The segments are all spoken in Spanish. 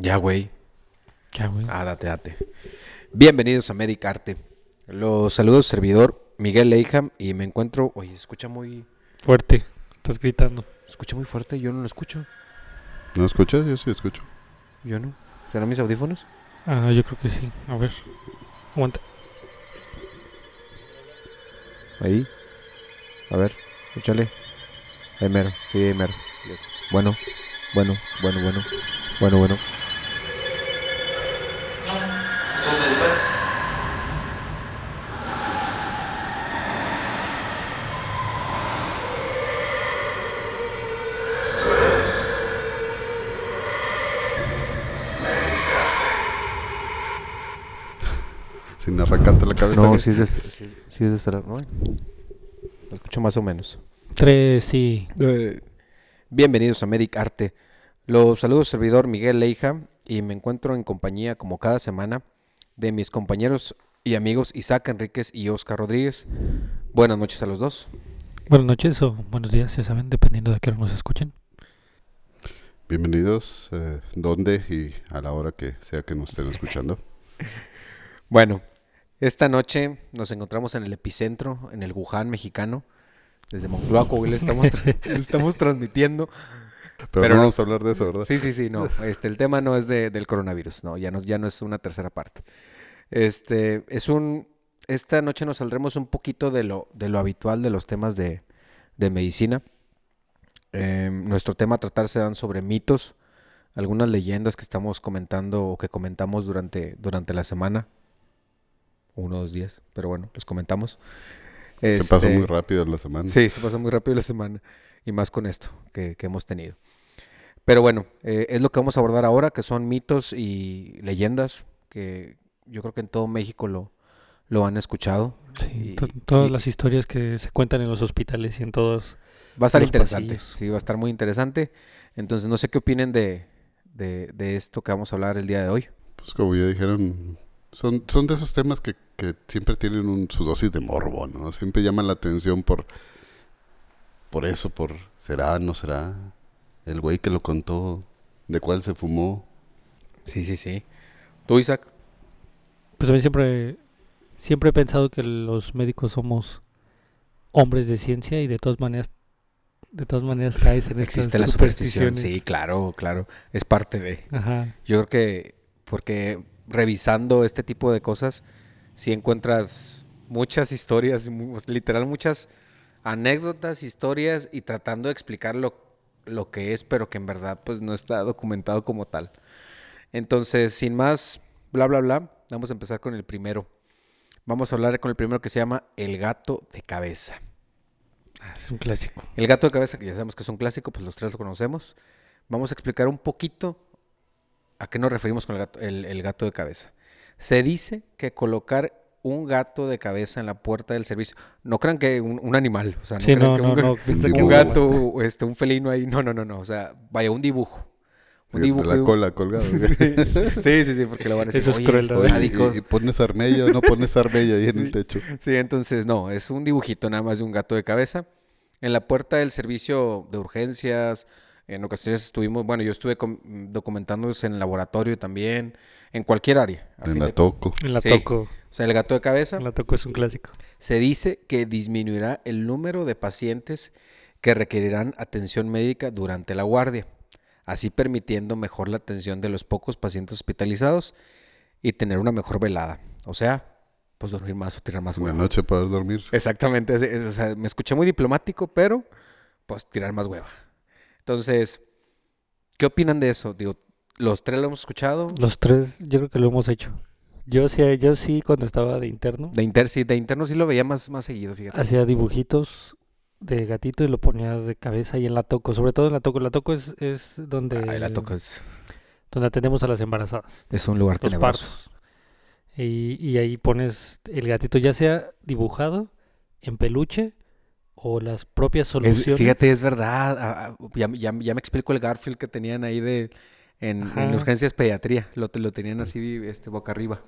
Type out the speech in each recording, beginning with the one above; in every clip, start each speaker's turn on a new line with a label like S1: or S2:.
S1: Ya, güey.
S2: Ya, güey.
S1: Ah, date, date. Bienvenidos a Medicarte. Los saludos servidor Miguel Leiham y me encuentro... Oye, se escucha muy...
S2: Fuerte. Estás gritando.
S1: Se escucha muy fuerte, yo no lo escucho.
S3: ¿No escuchas? Yo sí escucho.
S1: Yo no. ¿Serán mis audífonos?
S2: Ah, yo creo que sí. A ver. Aguanta.
S1: Ahí. A ver, échale. Ahí mero. Sí, ahí mero. Bueno, bueno, bueno, bueno. Bueno, bueno.
S4: Esto es.
S3: Sin arrancarte la cabeza.
S1: No, sí es de este, sí, sí es de lado. ¿no? Lo escucho más o menos.
S2: Tres, sí.
S1: Bienvenidos a Medic Arte. Los saludos servidor Miguel Leija y me encuentro en compañía como cada semana de mis compañeros y amigos Isaac Enríquez y Oscar Rodríguez. Buenas noches a los dos.
S2: Buenas noches o buenos días, ya saben, dependiendo de qué hora nos escuchen.
S3: Bienvenidos. Eh, ¿Dónde y a la hora que sea que nos estén escuchando?
S1: Bueno, esta noche nos encontramos en el epicentro, en el Wuhan mexicano. Desde Moncloa, Coahuila, estamos, tra- estamos transmitiendo.
S3: Pero,
S1: Pero
S3: no
S1: no-
S3: vamos a hablar de eso, ¿verdad?
S1: Sí, sí, sí, no. Este, el tema no es de- del coronavirus, no, ya no, ya no es una tercera parte. Este, es un, esta noche nos saldremos un poquito de lo, de lo habitual de los temas de, de medicina. Em, nuestro tema a tratar serán sobre mitos, algunas leyendas que estamos comentando o que comentamos durante, durante la semana. Uno o dos días, pero bueno, los comentamos.
S3: Se pasó
S1: Este,
S3: muy rápido la semana.
S1: Sí, se pasó muy rápido la semana y más con esto que, que hemos tenido. Pero bueno, eh, es lo que vamos a abordar ahora, que son mitos y leyendas que yo creo que en todo México lo, lo han escuchado.
S2: Sí,
S1: Y-
S2: to- todas
S1: y-
S2: las historias que se cuentan en los hospitales y en todos.
S1: Va a estar
S2: Los
S1: interesante,
S2: pasillos.
S1: sí, va a estar muy interesante. Entonces no sé qué opinen de, de, de esto que vamos a hablar el día de hoy.
S3: Pues como ya dijeron, son, son de esos temas que, que siempre tienen un, su dosis de morbo, ¿no? Siempre llaman la atención por, por eso, por será, no será. El güey que lo contó, de cuál se fumó.
S1: Sí, sí, sí. ¿Tú, Isaac?
S2: Pues a mí siempre, siempre he pensado que los médicos somos hombres de ciencia y de todas maneras, de todas maneras caes en estas
S1: Existe la superstición,
S2: supersticiones.
S1: sí, claro, claro. Es parte de...
S2: Ajá.
S1: Yo creo que porque revisando este tipo de cosas, sí encuentras muchas historias, literal muchas anécdotas, historias y tratando de explicar lo, lo que es, pero que en verdad pues no está documentado como tal. Entonces, sin más, bla, bla, bla, vamos a empezar con el primero. Vamos a hablar con el primero que se llama El gato de cabeza.
S2: Ah, Es un clásico.
S1: El gato de cabeza, que ya sabemos que es un clásico, pues los tres lo conocemos. Vamos a explicar un poquito a qué nos referimos con el gato, el- el gato de cabeza. Se dice que colocar un gato de cabeza en la puerta del servicio, no crean que un, un animal, o sea, no
S2: Sí,
S1: crean
S2: no,
S1: que
S2: no,
S1: un,
S3: un
S2: que
S1: un
S2: no,
S1: gato, o este, un felino ahí, no, no, no, no, o sea, vaya, un dibujo. Un dibujo.
S3: la
S1: de un-
S3: cola colgada.
S1: Sí, sí, sí, porque lo van a decir.
S2: Eso es
S1: "Oye,
S2: crueldad".
S1: estos
S3: Oye,
S1: sádicos".
S3: y, y pones armella o no pones armella ahí en el techo.
S1: Sí, entonces no, es un dibujito nada más de un gato de cabeza. En la puerta del servicio de urgencias, en ocasiones estuvimos, bueno, yo estuve documentándose en el laboratorio también, en cualquier área.
S3: En la toco.
S2: En la
S1: Sí.
S2: toco.
S1: O sea, el gato de cabeza
S2: En la toco es un clásico.
S1: se dice que disminuirá el número de pacientes que requerirán atención médica durante la guardia, así permitiendo mejor la atención de los pocos pacientes hospitalizados y tener una mejor velada. O sea, pues dormir más o tirar más hueva.
S3: noche para dormir.
S1: Exactamente, o sea, me escuché muy diplomático, pero pues tirar más hueva. Entonces, ¿qué opinan de eso? Digo, los tres lo hemos escuchado.
S2: Los tres, yo creo que lo hemos hecho. Yo sí, yo sí cuando estaba de interno,
S1: De, inter, sí, de interno sí lo veía más, más seguido, fíjate.
S2: hacía dibujitos de gatito y lo ponía de cabeza y en la toco, sobre todo en la toco. La toco es, es donde,
S1: Ahí la tocas.
S2: donde atendemos a las embarazadas,
S1: Es un lugar
S2: los
S1: tenebroso.
S2: partos. Y, y ahí pones el gatito ya sea dibujado en peluche o las propias
S1: Es-
S2: soluciones.
S1: fíjate, es verdad. ah, ah, ya, ya- ya me explico el Garfield que tenían ahí de en, urgencias pediatría. Lo, te- lo tenían así, este, boca arriba.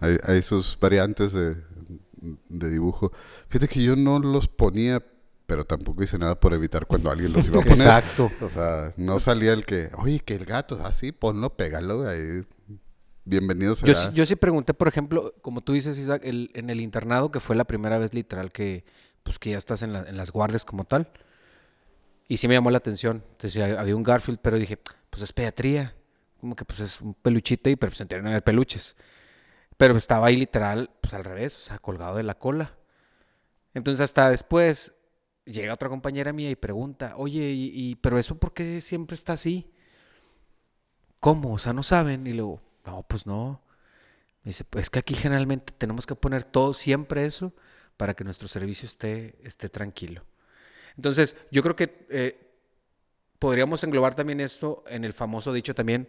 S3: Hay, hay sus variantes de, de dibujo. Fíjate que yo no los ponía pero tampoco hice nada por evitar cuando alguien los iba a poner.
S1: Exacto.
S3: O sea, no salía el que, oye, que el gato, así, ponlo, pégalo, ahí. Bienvenido
S1: Yo,
S3: será.
S1: sí- yo sí pregunté, por ejemplo, como tú dices, Isaac, el- en el internado, que fue la primera vez literal que, pues, que ya estás en, la- en las guardias como tal. Y sí me llamó la atención. Entonces había un Garfield, pero dije, pues es pediatría. Como que pues es un peluchito y pero pues en haber peluches. Pero estaba ahí literal, pues al revés, o sea, colgado de la cola. Entonces hasta después llega otra compañera mía y pregunta, oye, pero eso por qué siempre está así? ¿Cómo? O sea, no saben. Y luego, no, pues no. Me dice, pues es que aquí generalmente tenemos que poner todo, siempre eso, para que nuestro servicio esté, esté tranquilo. Entonces, yo creo que eh, podríamos englobar también esto en el famoso dicho también,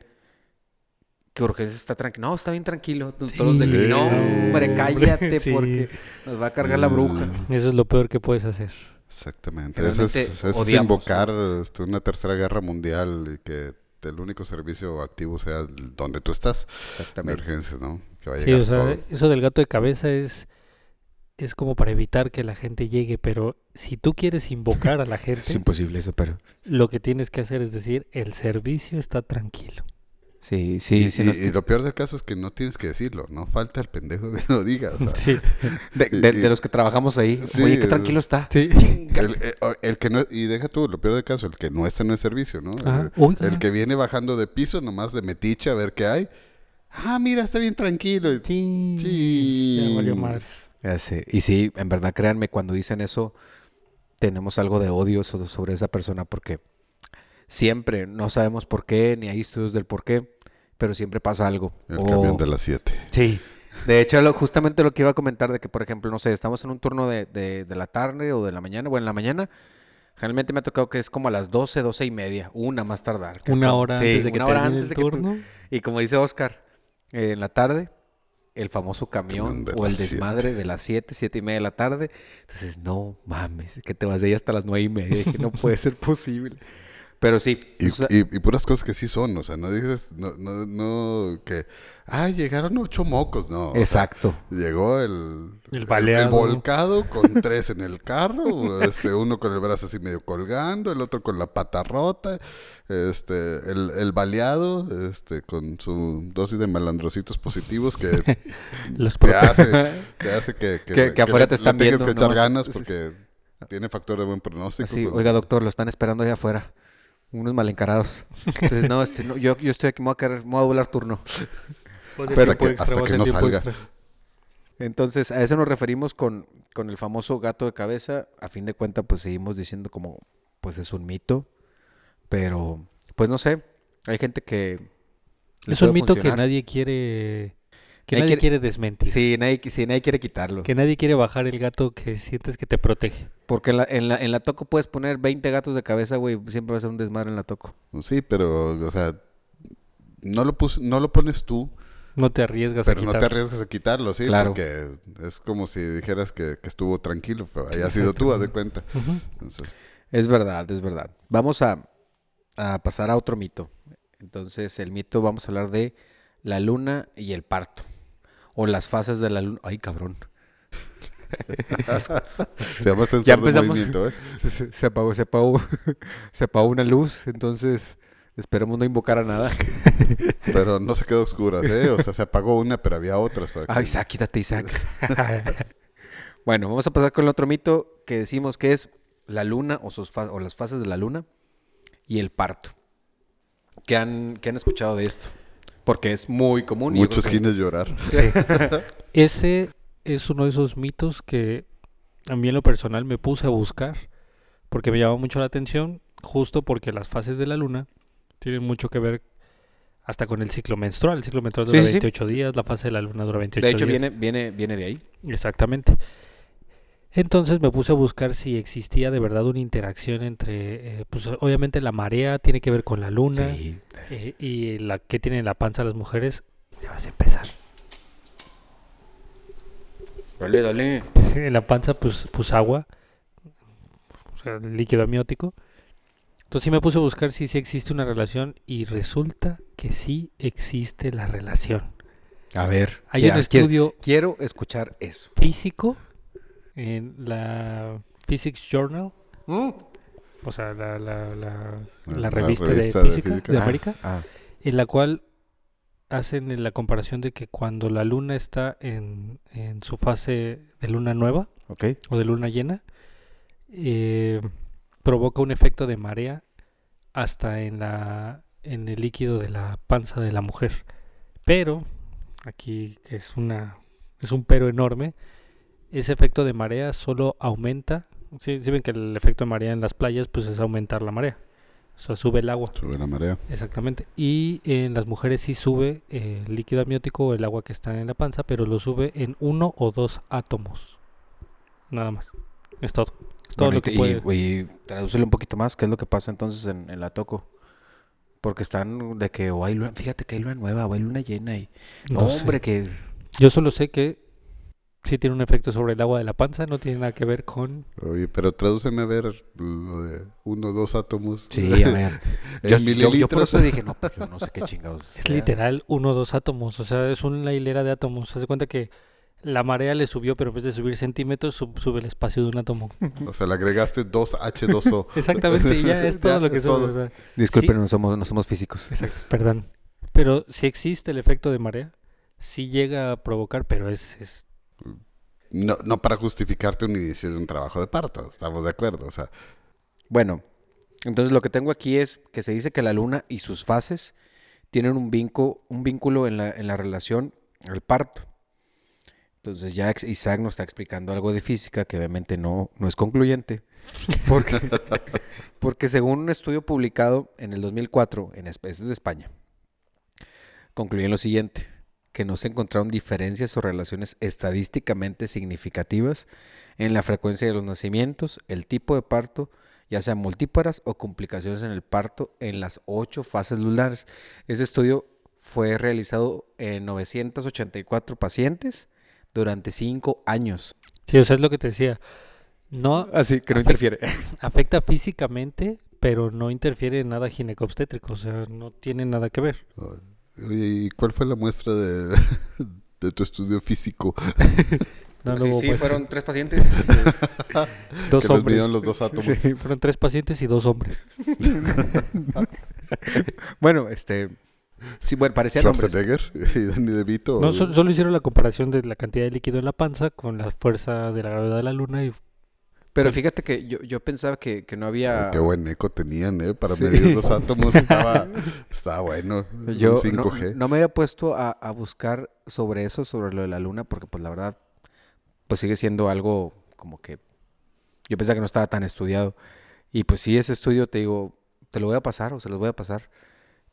S1: que urgencia está tranquilo. No, está bien tranquilo. Todos los del no, hombre, cállate,
S2: Sí.
S1: porque nos va a cargar la bruja.
S2: Eso es lo peor que puedes hacer.
S3: Exactamente. Eso es,
S1: Generalmente
S3: eso es
S1: odiamos,
S3: invocar
S1: ¿no?
S3: este, una tercera guerra mundial y que el único servicio activo sea donde tú estás. De
S1: Exactamente.
S3: urgencias, ¿no? Que va a
S2: Sí,
S3: llegar
S2: o sea,
S3: todo.
S2: eso del gato de cabeza es, es como para evitar que la gente llegue, pero si tú quieres invocar a la gente,
S1: Es imposible eso, pero
S2: lo que tienes que hacer es decir, el servicio está tranquilo.
S1: sí, sí,
S3: y,
S1: sí.
S3: y-
S1: nos-
S3: y lo peor del caso es que no tienes que decirlo, no falta el pendejo que lo diga. o sea,
S2: Sí,
S1: de, de- de los que trabajamos ahí.
S3: Sí,
S1: Oye, qué tranquilo está.
S2: sí.
S3: el, eh, o- el que no, y deja tú, lo peor del caso, el que no está en el servicio, ¿no?
S2: Ah,
S3: el,
S2: oiga.
S3: el que viene bajando de piso nomás de metiche a ver qué hay. Ah, mira, está bien tranquilo.
S2: Sí,
S3: Sí.
S2: ya valió.
S1: Y sí, en verdad, créanme, cuando dicen eso, tenemos algo de odio so- sobre esa persona porque siempre, no sabemos por qué, ni hay estudios del por qué, pero siempre pasa algo.
S3: El
S1: O-
S3: camión de las 7.
S1: Sí. De hecho, lo- justamente lo que iba a comentar de que, por ejemplo, no sé, estamos en un turno de, de- de la tarde o de la mañana, o en la mañana. Generalmente me ha tocado que es como a las 12, 12 y media, una más tardar.
S2: Una hora
S1: sí,
S2: antes de que
S1: hora
S2: termine
S1: antes
S2: el
S1: de que
S2: turno.
S1: y como dice Oscar, eh, en la tarde, el famoso camión o el
S3: siete.
S1: desmadre de las 7, 7 y media de la tarde. Entonces, no mames, que te vas de ahí hasta las 9 y media. Dije, no puede ser posible. Pero sí,
S3: Y,
S1: o sea,
S3: y- y puras cosas que sí son, o sea, no dices, no, no, no, que, ah, llegaron ocho mocos, no. o sea,
S1: exacto.
S3: llegó el,
S2: El baleado.
S3: volcado con tres en el carro, este, uno con el brazo así medio colgando, el otro con la pata rota, este, el, el baleado, este, con su dosis de malandrocitos positivos que
S2: Los
S3: te hace, te hace que,
S1: Que- que afuera te están viendo,
S3: que echar ganas porque tiene factor de buen pronóstico.
S1: Así,
S3: pues,
S1: oiga, doctor, lo están esperando allá afuera. Unos mal encarados. Entonces, no, este, no, yo, yo estoy aquí, me voy a, quedar- me voy a volar turno.
S2: Pues
S3: Hasta
S2: el tiempo
S3: que-
S2: extra,
S3: hasta que no
S2: tiempo
S3: salga.
S2: extra.
S1: Entonces, a eso nos referimos con, con el famoso gato de cabeza. A fin de cuentas, pues seguimos diciendo como, pues es un mito. Pero, pues no sé. Hay gente que...
S2: Es un mito que nadie quiere que
S1: Nadie
S2: nadie
S1: quiere-
S2: quiere desmentir.
S1: Sí, nadie, sí, nadie quiere quitarlo.
S2: Que nadie quiere bajar el gato que sientes que te protege.
S1: Porque en la, en, la, en la toco puedes poner 20 gatos de cabeza, güey. Siempre va a ser un desmadre en la toco.
S3: Sí, pero, o sea, no lo, pus- no lo pones tú,
S2: No te arriesgas
S3: pero
S2: a
S3: no
S2: quitar.
S3: te arriesgas a quitarlo, sí,
S1: Claro.
S3: porque es como si dijeras que, que estuvo tranquilo, pero haya sido tú, haz de cuenta. Entonces,
S1: Es verdad, es verdad. Vamos a, a pasar a otro mito. Entonces, el mito vamos a hablar de la luna y el parto. O las fases de la luna. Ay, cabrón.
S3: se llama sensor
S1: Ya
S3: de
S1: empezamos.
S3: movimiento, ¿eh?
S1: Se, se- se apagó, se apagó, se apagó una luz. Entonces, esperemos no invocar a nada.
S3: Pero no se quedó oscura, ¿eh? O sea, se apagó una, pero había otras. Para que-
S1: Ay, Isaac, quítate, Isaac. Bueno, vamos a pasar con el otro mito que decimos que es la luna o, sus o las fases de la luna y el parto. ¿Qué han, qué han escuchado de esto? Porque es muy común.
S3: Muchos gines llorar.
S2: Ese es uno de esos mitos que a mí en lo personal me puse a buscar porque me llamó mucho la atención, justo porque las fases de la luna tienen mucho que ver hasta con el ciclo menstrual. El ciclo menstrual dura
S1: sí, sí.
S2: 28 días, la fase de la luna dura 28
S1: De hecho,
S2: días.
S1: viene, viene, viene de ahí.
S2: Exactamente. Entonces me puse a buscar si existía de verdad una interacción entre, eh, pues obviamente la marea tiene que ver con la luna
S1: Sí.
S2: eh, y la que tiene en la panza las mujeres. Ya vas a empezar.
S1: Dale, dale.
S2: En la panza, pues, pues agua, o sea, líquido amniótico. Entonces sí me puse a buscar si sí existe una relación y resulta que sí existe la relación.
S1: A ver.
S2: Hay
S1: ya,
S2: un
S1: quiero-
S2: estudio
S1: Quiero escuchar eso.
S2: físico en la Physics Journal
S3: ¿Mm?
S2: o sea, la, la, la,
S3: La-
S2: la
S3: la
S2: revista,
S3: revista
S2: de,
S3: de
S2: física de,
S3: física.
S1: Ah,
S2: América,
S1: ah,
S2: en la cual hacen la comparación de que cuando la luna está en, en su fase de luna nueva o de luna llena, eh, provoca un efecto de marea hasta en la en el líquido de la panza de la mujer. Pero aquí que es una es un pero enorme, ese efecto de marea solo aumenta. Sí, sí ven que el efecto de marea en las playas pues es aumentar la marea. O sea, sube el agua.
S3: Sube la marea.
S2: Exactamente. Y en las mujeres sí sube eh, el líquido amniótico o el agua que está en la panza, pero lo sube en uno o dos átomos. Nada más. Es todo. Es todo
S1: Bueno,
S2: lo
S1: y
S2: que
S1: que-
S2: puede.
S1: y, y tradúcele un poquito más, ¿qué es lo que pasa entonces en, en la Toco? Porque están de que o hay luna, fíjate que hay luna nueva, o hay luna llena y... No,
S2: No sé.
S1: hombre, que...
S2: Yo solo sé que sí tiene un efecto sobre el agua de la panza, no tiene nada que ver con...
S3: Oye, pero tradúceme a ver lo de uno o dos átomos.
S1: Sí, a ver.
S3: En
S1: yo, yo- yo por eso dije, no, pues yo no sé qué chingados.
S2: Es
S1: sea.
S2: literal uno o dos átomos, o sea, es una hilera de átomos. Haz de cuenta que la marea le subió, pero en vez de subir centímetros, sub- sube el espacio de un átomo.
S3: O sea, le agregaste dos H2O.
S2: Exactamente, y ya es todo
S3: Ya,
S2: lo que
S3: todo.
S2: o sea,
S1: Disculpen,
S2: Sí.
S1: no, somos, no somos físicos.
S2: Exacto, perdón. Pero si existe el efecto de marea, sí llega a provocar, pero es, es
S3: No, no para justificarte un inicio de un trabajo de parto, estamos de acuerdo. O sea,
S1: Bueno, entonces lo que tengo aquí es que se dice que la luna y sus fases tienen un, vinco, un vínculo en la, en la relación al parto. Entonces ya Isaac nos está explicando algo de física que obviamente no, no es concluyente. Porque, porque según un estudio publicado en el 2004 en es de España, concluyen lo siguiente, que no se encontraron diferencias o relaciones estadísticamente significativas en la frecuencia de los nacimientos, el tipo de parto, ya sean multíparas o complicaciones en el parto en las ocho fases lunares. Ese estudio fue realizado en 984 pacientes durante cinco años.
S2: Sí, o sea, es lo que te decía. No
S1: Así que no
S2: Afecta-
S1: interfiere.
S2: afecta físicamente, pero no interfiere en nada ginecobstétrico, o sea, no tiene nada que ver.
S3: Oye, ¿y cuál fue la muestra de, de tu estudio físico?
S2: No,
S1: sí, sí, fueron tres pacientes. este,
S2: dos
S3: que
S2: hombres.
S3: los dos átomos.
S2: Sí, fueron tres pacientes y dos hombres.
S1: bueno, este... Sí, bueno, parecían hombres.
S3: Schwarzenegger y Danny DeVito.
S2: No,
S3: o-
S2: solo hicieron la comparación de la cantidad de líquido en la panza con la fuerza de la gravedad de la luna y
S1: Pero fíjate que yo, yo pensaba que, que no había...
S3: Qué buen eco tenían, ¿eh? Para
S1: Sí.
S3: medir los átomos estaba, estaba bueno.
S1: Yo
S3: un
S1: no,
S3: 5G.
S1: no me había puesto a, a buscar sobre eso, sobre lo de la luna, porque pues la verdad, pues sigue siendo algo como que yo pensaba que no estaba tan estudiado. Y pues sí, ese estudio te digo, te lo voy a pasar o se los voy a pasar,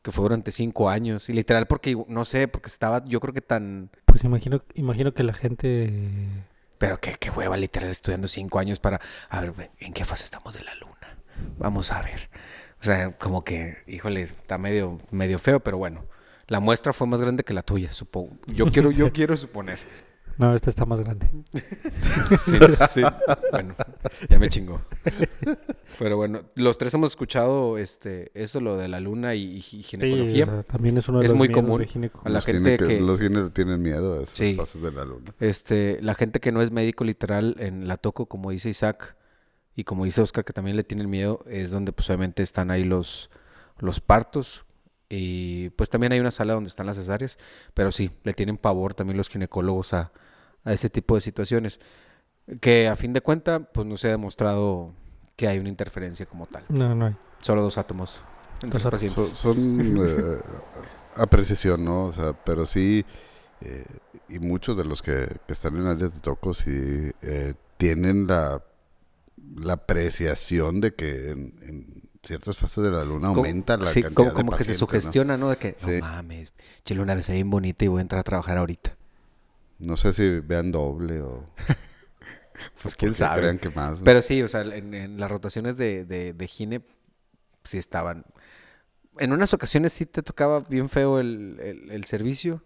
S1: que fue durante cinco años. Y literal porque, no sé, porque estaba yo creo que tan...
S2: pues imagino, imagino que la gente...
S1: Pero qué, qué hueva literal estudiando cinco años para... A ver, ¿en qué fase estamos de la luna? Vamos a ver. O sea, como que, híjole, está medio, medio feo, pero bueno. La muestra fue más grande que la tuya, supongo. Yo quiero, yo quiero suponer.
S2: No, esta está más grande.
S1: Sí, sí. Bueno, ya me chingó. Pero bueno, los tres hemos escuchado este, eso, lo de la luna y, y
S2: Sí,
S1: ginecología.
S2: o sea, también es uno de
S1: Es
S2: los
S1: muy
S2: miedos
S1: común
S2: de
S1: a la
S3: los
S1: gente
S3: gine-
S1: que-
S3: Los gines tienen miedo a esas
S1: Sí.
S3: fases de la luna.
S1: Este, la gente que no es médico literal en la toco, como dice Isaac, y como dice Oscar, que también le tienen miedo, es donde pues obviamente están ahí los, los partos. Y pues también hay una sala donde están las cesáreas, pero sí, le tienen pavor también los ginecólogos a, a ese tipo de situaciones. Que a fin de cuentas, pues no se ha demostrado que hay una interferencia como tal.
S2: No, no hay.
S1: Solo dos átomos
S2: Dos átomos.
S1: pacientes.
S3: Son, son, eh, apreciación, ¿no? O sea, pero sí, eh, y muchos de los que, que están en áreas de toco sí eh, tienen la, la apreciación de que en, en ciertas fases de la luna
S1: Como-
S3: aumenta la
S1: sí,
S3: cantidad
S1: como,
S3: de
S1: como que se sugestiona, ¿no? De que,
S3: Sí.
S1: no mames, chile una vez bien bonita y voy a entrar a trabajar ahorita.
S3: No sé si vean doble o...
S1: Pues
S3: o
S1: quién sabe.
S3: crean que más. ¿no?
S1: Pero sí, o sea, en, en las rotaciones de, de, de Gine sí estaban. En unas ocasiones sí te tocaba bien feo el, el, el servicio,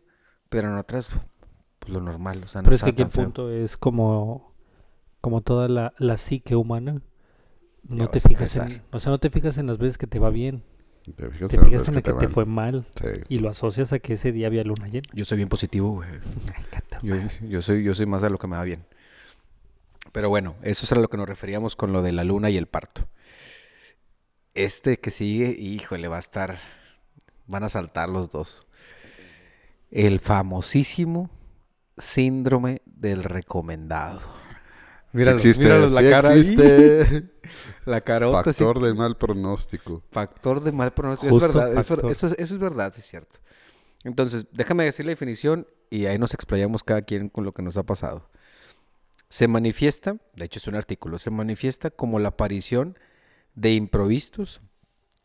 S1: pero en otras, pues lo normal, o sea, no
S2: Pero es que aquí el
S1: feo.
S2: punto es como, como toda la, la psique humana.
S1: Ya
S2: No te fijas en, o sea, no te fijas en las veces que te va bien,
S3: ¿Te fijas
S2: te
S3: en
S2: fijas
S3: veces
S2: en la que te fue mal
S3: Sí.
S2: y lo asocias a que ese día había luna llena.
S1: Yo soy bien positivo, güey. Yo, yo soy, yo soy más de lo que me va bien. Pero bueno, eso es a lo que nos referíamos con lo de la luna y el parto. Este que sigue, híjole, va a estar. Van a saltar los dos. El famosísimo síndrome del recomendado. Míralo,
S3: sí existe,
S1: míralo, la
S3: sí
S1: cara ahí.
S3: existe.
S1: La carota. sí.
S3: Factor de mal pronóstico.
S1: Factor de mal pronóstico.
S2: Justo
S1: es verdad, es ver-
S2: factor.
S1: eso, es- eso es verdad, sí es cierto. Entonces, déjame decir la definición y ahí nos explayamos cada quien con lo que nos ha pasado. Se manifiesta, de hecho es un artículo, se manifiesta como la aparición de improvistos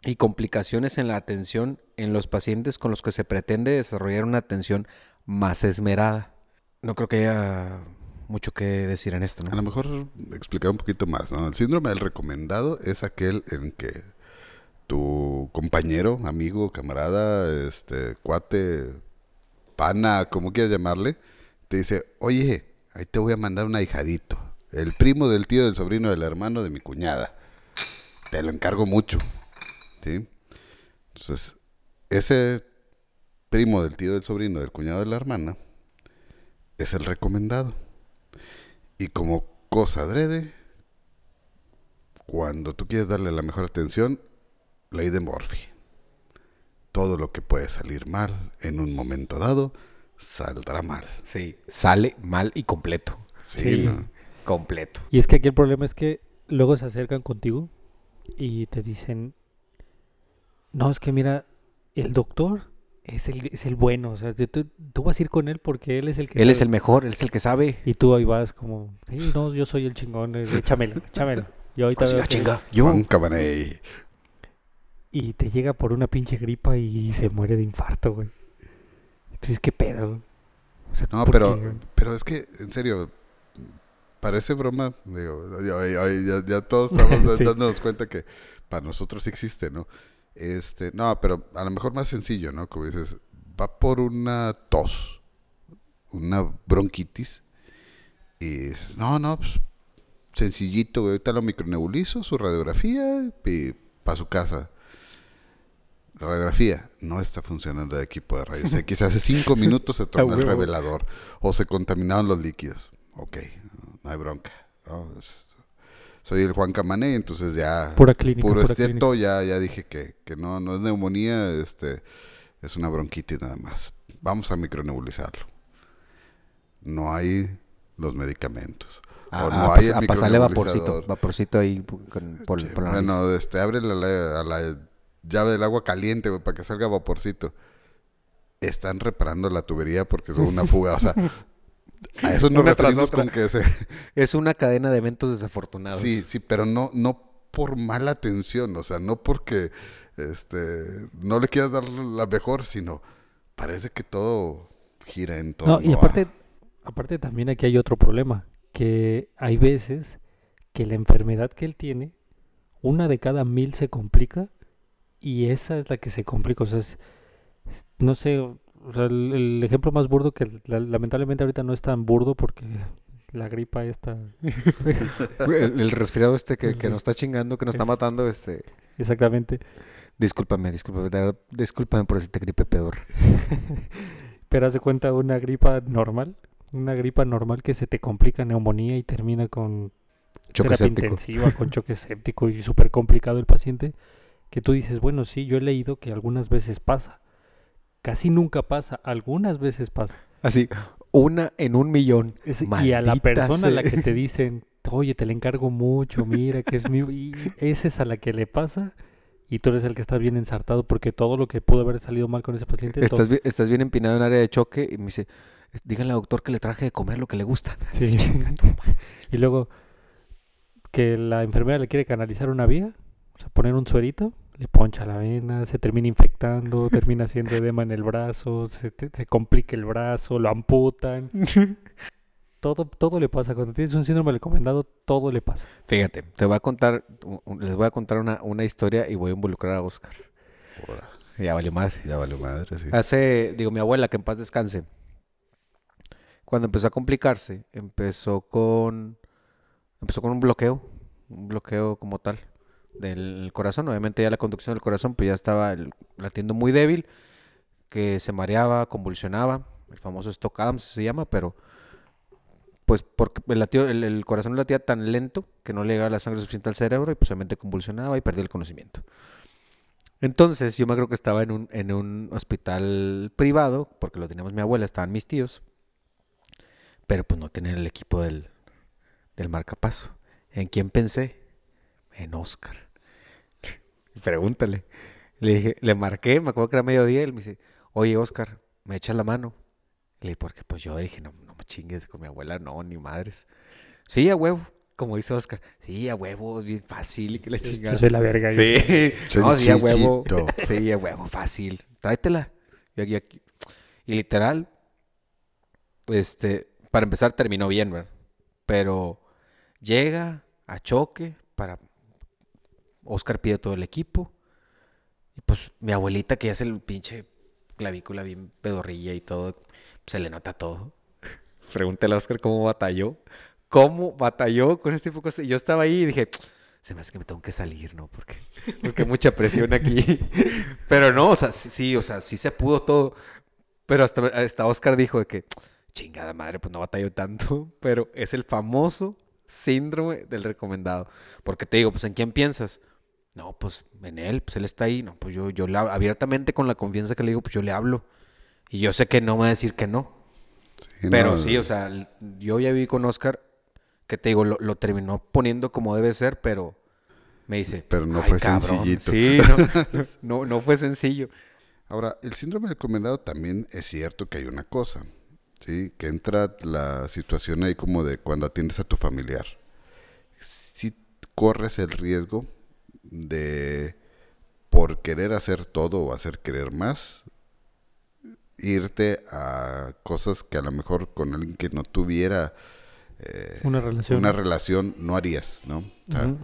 S1: y complicaciones en la atención en los pacientes con los que se pretende desarrollar una atención más esmerada. No creo que haya mucho que decir en esto,
S3: A
S1: ¿no?
S3: lo mejor explicar un poquito más. ¿no? El síndrome del recomendado es aquel en que tu compañero, amigo, camarada, este, cuate, pana, como quieras llamarle, te dice, oye, ahí te voy a mandar un ahijadito. El primo del tío, del sobrino, del hermano de mi cuñada. Te lo encargo mucho. ¿Sí? Entonces, ese primo del tío, del sobrino, del cuñado de la hermana, es el recomendado. Y como cosa adrede, cuando tú quieres darle la mejor atención, ley de Murphy. Todo lo que puede salir mal en un momento dado, saldrá mal.
S1: Sí. Sale mal y completo.
S3: Sí,
S2: Sí.
S3: ¿no?
S1: Completo.
S2: Y es que aquí el problema es que luego se acercan contigo y te dicen, no, es que mira, el doctor es el, es el bueno, o sea, tú, tú- vas a ir con él porque él es el que
S1: Él es
S2: sabe".
S1: el mejor, él es el que sabe.
S2: Y tú ahí vas como, sí, no, yo soy el chingón, eh, échamelo, échamelo. Yo ahorita
S1: Así, ah,
S2: que-".
S1: chinga. Yo.
S2: Y te llega por una pinche gripa y se muere de infarto, güey. Entonces, ¿qué pedo? O sea,
S3: No,
S2: ¿por
S3: pero,
S2: qué?
S3: pero es que, en serio, parece broma. Digo, ya, ya- ya- ya todos estamos
S2: Sí.
S3: dándonos cuenta que para nosotros existe, ¿no? Este, no, pero a lo mejor más sencillo, ¿no? Como dices, va por una tos, una bronquitis, y dices, no, no, pues sencillito, güey, ahorita lo micronebulizo, su radiografía, y para su casa. La radiografía no está funcionando el equipo de rayos X. Hace cinco minutos se tronó el revelador o se contaminaron los líquidos. Ok, no hay bronca. ¿no? Es- soy el Juan Camané, entonces ya
S2: Pura clínica,
S3: puro
S2: pura
S3: esteto, ya, ya dije que, que no, no es neumonía, este, es una bronquitis nada más. Vamos a micronebulizarlo. No hay los medicamentos.
S1: A,
S3: o
S1: a
S3: no hay
S1: pas-
S3: el
S1: a pasarle vaporcito. Vaporcito ahí pu- con- por,
S3: Sí,
S1: por la nariz.
S3: bueno, este, abre la, la- a la llave del agua caliente, para que salga vaporcito. Están reparando la tubería porque es una fuga, o sea, a eso nos referimos con que se...
S1: Es una cadena de eventos desafortunados.
S3: Sí, sí, pero no, no por mala atención, o sea, no porque este, no le quieras dar la mejor, sino parece que todo gira en torno
S2: No, y
S3: a-
S2: aparte, aparte también aquí hay otro problema, que hay veces que la enfermedad que él tiene, una de cada mil se complica y esa es la que se complica. O sea, es- no sé, o sea, el, el ejemplo más burdo que la- lamentablemente ahorita no es tan burdo porque la gripa está
S1: El, el resfriado este que, que nos está chingando, que nos está
S2: Es-
S1: matando, este...
S2: exactamente.
S1: Discúlpame, discúlpame. Discúlpame por decirte gripe peor.
S2: Pero haz de cuenta una gripa normal, una gripa normal que se te complica neumonía y termina con
S1: Choque
S2: terapia
S1: séptico.
S2: intensiva con choque séptico y súper complicado el paciente, que tú dices, bueno, sí, yo he leído que algunas veces pasa. Casi nunca pasa, algunas veces pasa.
S1: Así, una en un millón.
S2: Es- y a la persona a la que te dicen, oye, te le encargo mucho, mira que es mi... Y esa es a la que le pasa y tú eres el que está bien ensartado porque todo lo que pudo haber salido mal con ese paciente...
S1: Estás, bien- estás bien empinado en área de choque y me dice, "Es- díganle al doctor que le traje de comer lo que le gusta.
S2: Sí. Y luego que la enfermera le quiere canalizar una vía, o sea, poner un suerito, le poncha la vena, se termina infectando, termina haciendo edema en el brazo, se, te- se complica el brazo, lo amputan. Todo, todo le pasa. Cuando tienes un síndrome recomendado, todo le pasa.
S1: Fíjate, te voy a contar, les voy a contar una, una historia y voy a involucrar a Oscar. Ya valió madre.
S3: ya valió madre, sí.
S1: Hace, digo, mi abuela, que en paz descanse. Cuando empezó a complicarse, empezó con, empezó con un bloqueo, un bloqueo como tal del corazón. Obviamente ya la conducción del corazón, pues ya estaba el- latiendo muy débil, que se mareaba, convulsionaba, el famoso Stock Adams se llama, pero, pues porque el, latido- el, el corazón latía tan lento que no le llegaba la sangre suficiente al cerebro y pues obviamente convulsionaba y perdía el conocimiento. Entonces yo me acuerdo que estaba en un, en un hospital privado, porque lo teníamos mi abuela, estaban mis tíos, pero pues no tenían el equipo del, del marcapaso. ¿En quién pensé? En Oscar. Pregúntale. Le dije, le marqué, me acuerdo que era mediodía, él me dice, oye Oscar, ¿me echas la mano? Le dije, porque pues yo dije, no, no me chingues con mi abuela, no, ni madres. Sí, a huevo, como dice Oscar. Sí, a huevo, bien fácil y que le
S2: Yo
S1: chingada.
S2: soy la verga. yo-
S1: Sí, no, sí, a huevo. Sí, a huevo, fácil. Tráetela. Y, aquí- aquí- y literal, este, para empezar terminó bien, ¿verdad? Pero llega a choque para... Oscar pide todo el equipo. Y pues mi abuelita, que ya es el pinche clavícula bien pedorrilla y todo, se le nota todo. Pregúntale a Oscar cómo batalló. ¿Cómo batalló con este tipo de cosas? Y Yo estaba ahí y dije, se me hace que me tengo que salir, ¿no? Porque, porque mucha presión aquí. Pero no, o sea, sí, sí, o sea, sí se pudo todo. Pero hasta, hasta Oscar dijo de que, chingada madre, pues no batalló tanto. Pero es el famoso síndrome del recomendado. Porque te digo, pues ¿en quién piensas? No, pues en él, pues él está ahí. No, pues yo, yo le hablo, abiertamente con la confianza que le digo, pues yo le hablo. Y yo sé que no me va a decir que no.
S3: Sí,
S1: Pero
S3: no,
S1: sí, o sea, yo ya vi con Oscar que te digo, lo, lo terminó poniendo como debe ser, pero me dice.
S3: Pero no
S1: "Ay,
S3: fue
S1: cabrón".
S3: sencillito.
S1: Sí, no, no, no fue sencillo.
S3: Ahora, el síndrome recomendado también es cierto que hay una cosa, ¿sí? Que entra la situación ahí como de cuando atiendes a tu familiar. Si corres el riesgo de, por querer hacer todo o hacer querer más, irte a cosas que a lo mejor con alguien que no tuviera eh,
S2: Una relación.
S3: una relación no harías, ¿no? O sea,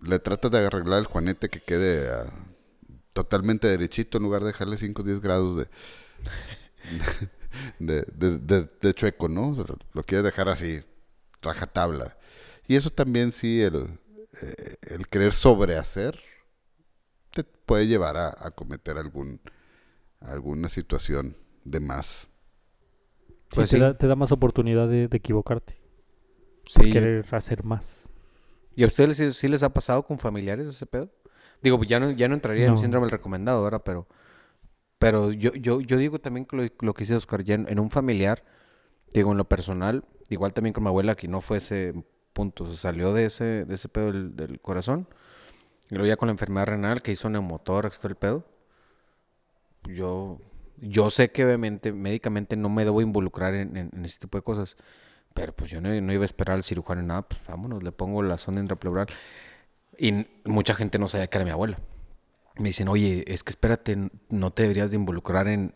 S3: le tratas de arreglar el juanete que quede totalmente derechito en lugar de dejarle 5 o 10 grados de, de, de, de- de chueco, ¿no? O sea, lo quieres dejar así, rajatabla. Y eso también sí, el, eh, el querer sobrehacer, te puede llevar a, a cometer algún, alguna situación de más.
S2: Sí,
S1: Pues
S2: te,
S1: sí.
S2: Da, te da más oportunidad de, de equivocarte. Por
S1: Sí,
S2: querer hacer más.
S1: ¿Y a ustedes sí, sí les ha pasado con familiares ese pedo? Digo, ya no, ya no entraría en
S2: No.
S1: síndrome del recomendado ahora, pero, pero yo, yo, yo digo también que lo, lo que dice Oscar, ya en, en un familiar, digo, en lo personal, igual también con mi abuela, que no fue ese punto, se salió de ese, de ese pedo del, del corazón, y luego ya con la enfermedad renal, que hizo neumotórax, todo el pedo, yo, yo sé que obviamente médicamente no me debo involucrar en, en- en ese tipo de cosas, pero pues yo no, no iba a esperar al cirujano nada, pues vámonos, le pongo la sonda intrapleural. Y mucha gente no sabía que era mi abuela. Me dicen, oye, es que espérate, no te deberías de involucrar en,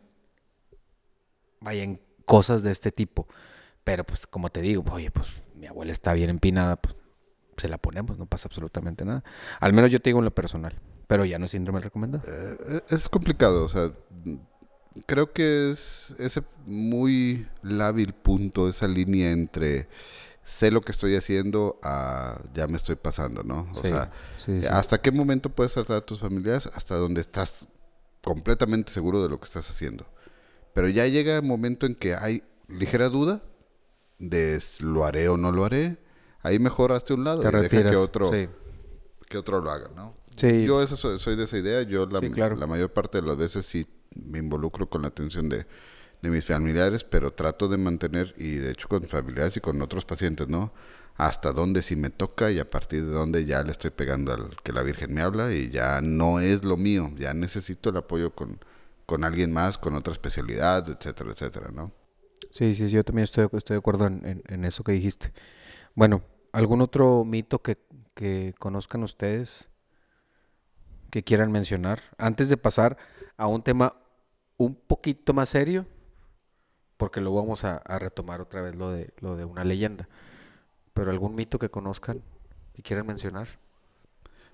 S1: vaya, en cosas de este tipo. Pero pues como te digo, oye, pues mi abuela está bien empinada, pues se la ponemos, no pasa absolutamente nada. Al menos yo te digo en lo personal, pero ya no es síndrome recomendado.
S3: Eh, es complicado, o sea, creo que es ese muy lábil punto, esa línea entre sé lo que estoy haciendo a ya me estoy pasando, ¿no? O
S1: Sí,
S3: sea,
S1: sí, sí.
S3: ¿hasta qué momento puedes tratar a tus familiares? Hasta donde estás completamente seguro de lo que estás haciendo. Pero ya llega el momento en que hay ligera duda de lo haré o no lo haré. Ahí mejor hazte un lado
S1: Te
S3: y deja
S1: retiras.
S3: que otro,
S1: sí.
S3: que otro lo haga, ¿no?
S1: Sí.
S3: Yo eso soy, soy de esa idea. Yo la,
S1: Sí, claro.
S3: la mayor parte de las veces sí me involucro con la atención de, de mis familiares, pero trato de mantener, y de hecho con familiares y con otros pacientes, ¿no? Hasta dónde sí me toca y a partir de dónde ya le estoy pegando al que la Virgen me habla y ya no es lo mío. Ya necesito el apoyo con, con alguien más, con otra especialidad, etcétera, etcétera, ¿no?
S1: Sí, sí, yo también estoy, estoy de acuerdo en, en- en eso que dijiste. Bueno, ¿algún otro mito que, que conozcan ustedes que quieran mencionar? Antes de pasar a un tema un poquito más serio, porque luego vamos a, a retomar otra vez lo de, lo de una leyenda. Pero algún mito que conozcan que quieran mencionar.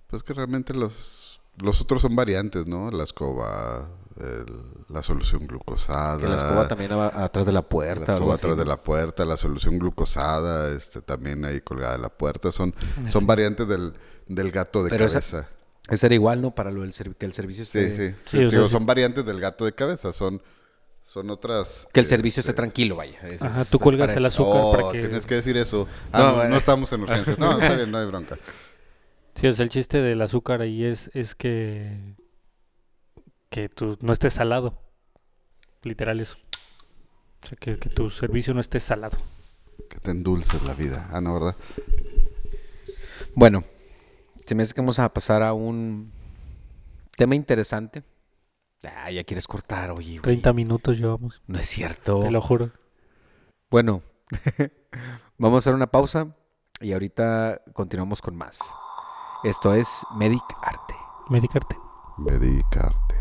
S3: Pues que realmente los, los otros son variantes, ¿no? La escoba, el- la solución glucosada.
S1: Que la escoba también va atrás de la puerta.
S3: La
S1: algo
S3: escoba
S1: así,
S3: atrás de la puerta, la solución glucosada, este, también ahí colgada de la puerta. Son, son variantes del, del gato de
S1: Pero esa-
S3: cabeza.
S1: Ese era igual, ¿no? Para lo del que el servicio
S3: Sí,
S1: esté...
S3: sí.
S2: Sí,
S3: Sí, digo. Son variantes del gato de cabeza. Son son otras...
S1: Que el servicio esté
S3: este,
S1: tranquilo, vaya.
S2: Ajá, tú
S1: para
S2: el azúcar
S3: Oh,
S2: para que...
S3: tienes que decir eso. Ah,
S1: No,
S3: no, no,
S1: bueno.
S3: estamos en urgencias. No, está bien, no hay bronca.
S2: Sí, o sea, el chiste del azúcar ahí es, es que... Que tú no estés salado. Literal eso. O sea, que, que tu servicio no esté salado.
S3: Que te endulces la vida. Ah, no, ¿verdad?
S1: Bueno, se me hace que vamos a pasar a un tema interesante. Ah, ya quieres cortar, oye, güey.
S2: 30 minutos llevamos,
S1: No es cierto.
S2: te lo juro.
S1: Bueno, vamos a hacer una pausa y ahorita continuamos con más. Esto es Medic Arte.
S2: Medicarte.
S3: Medicarte.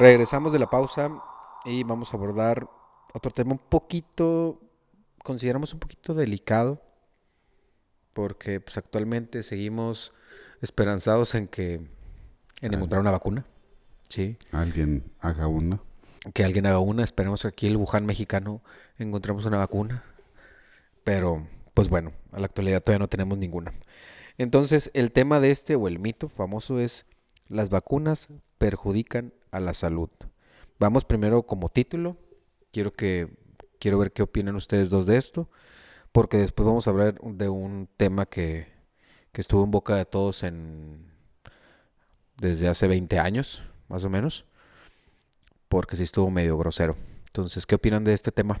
S1: Regresamos de la pausa y vamos a abordar otro tema un poquito, consideramos un poquito delicado, porque pues actualmente seguimos esperanzados en que en encontrar una vacuna, sí,
S3: Alguien haga una.
S1: que alguien haga una, esperemos que aquí el Wuhan mexicano encontremos una vacuna, pero pues bueno, a la actualidad todavía no tenemos ninguna. Entonces el tema de este o el mito famoso es las vacunas perjudican a la salud. Vamos primero como título. Quiero que quiero ver qué opinan ustedes dos de esto, porque después vamos a hablar de un tema que, que estuvo en boca de todos en desde hace 20 años, más o menos, porque sí estuvo medio grosero. Entonces, ¿qué opinan de este tema?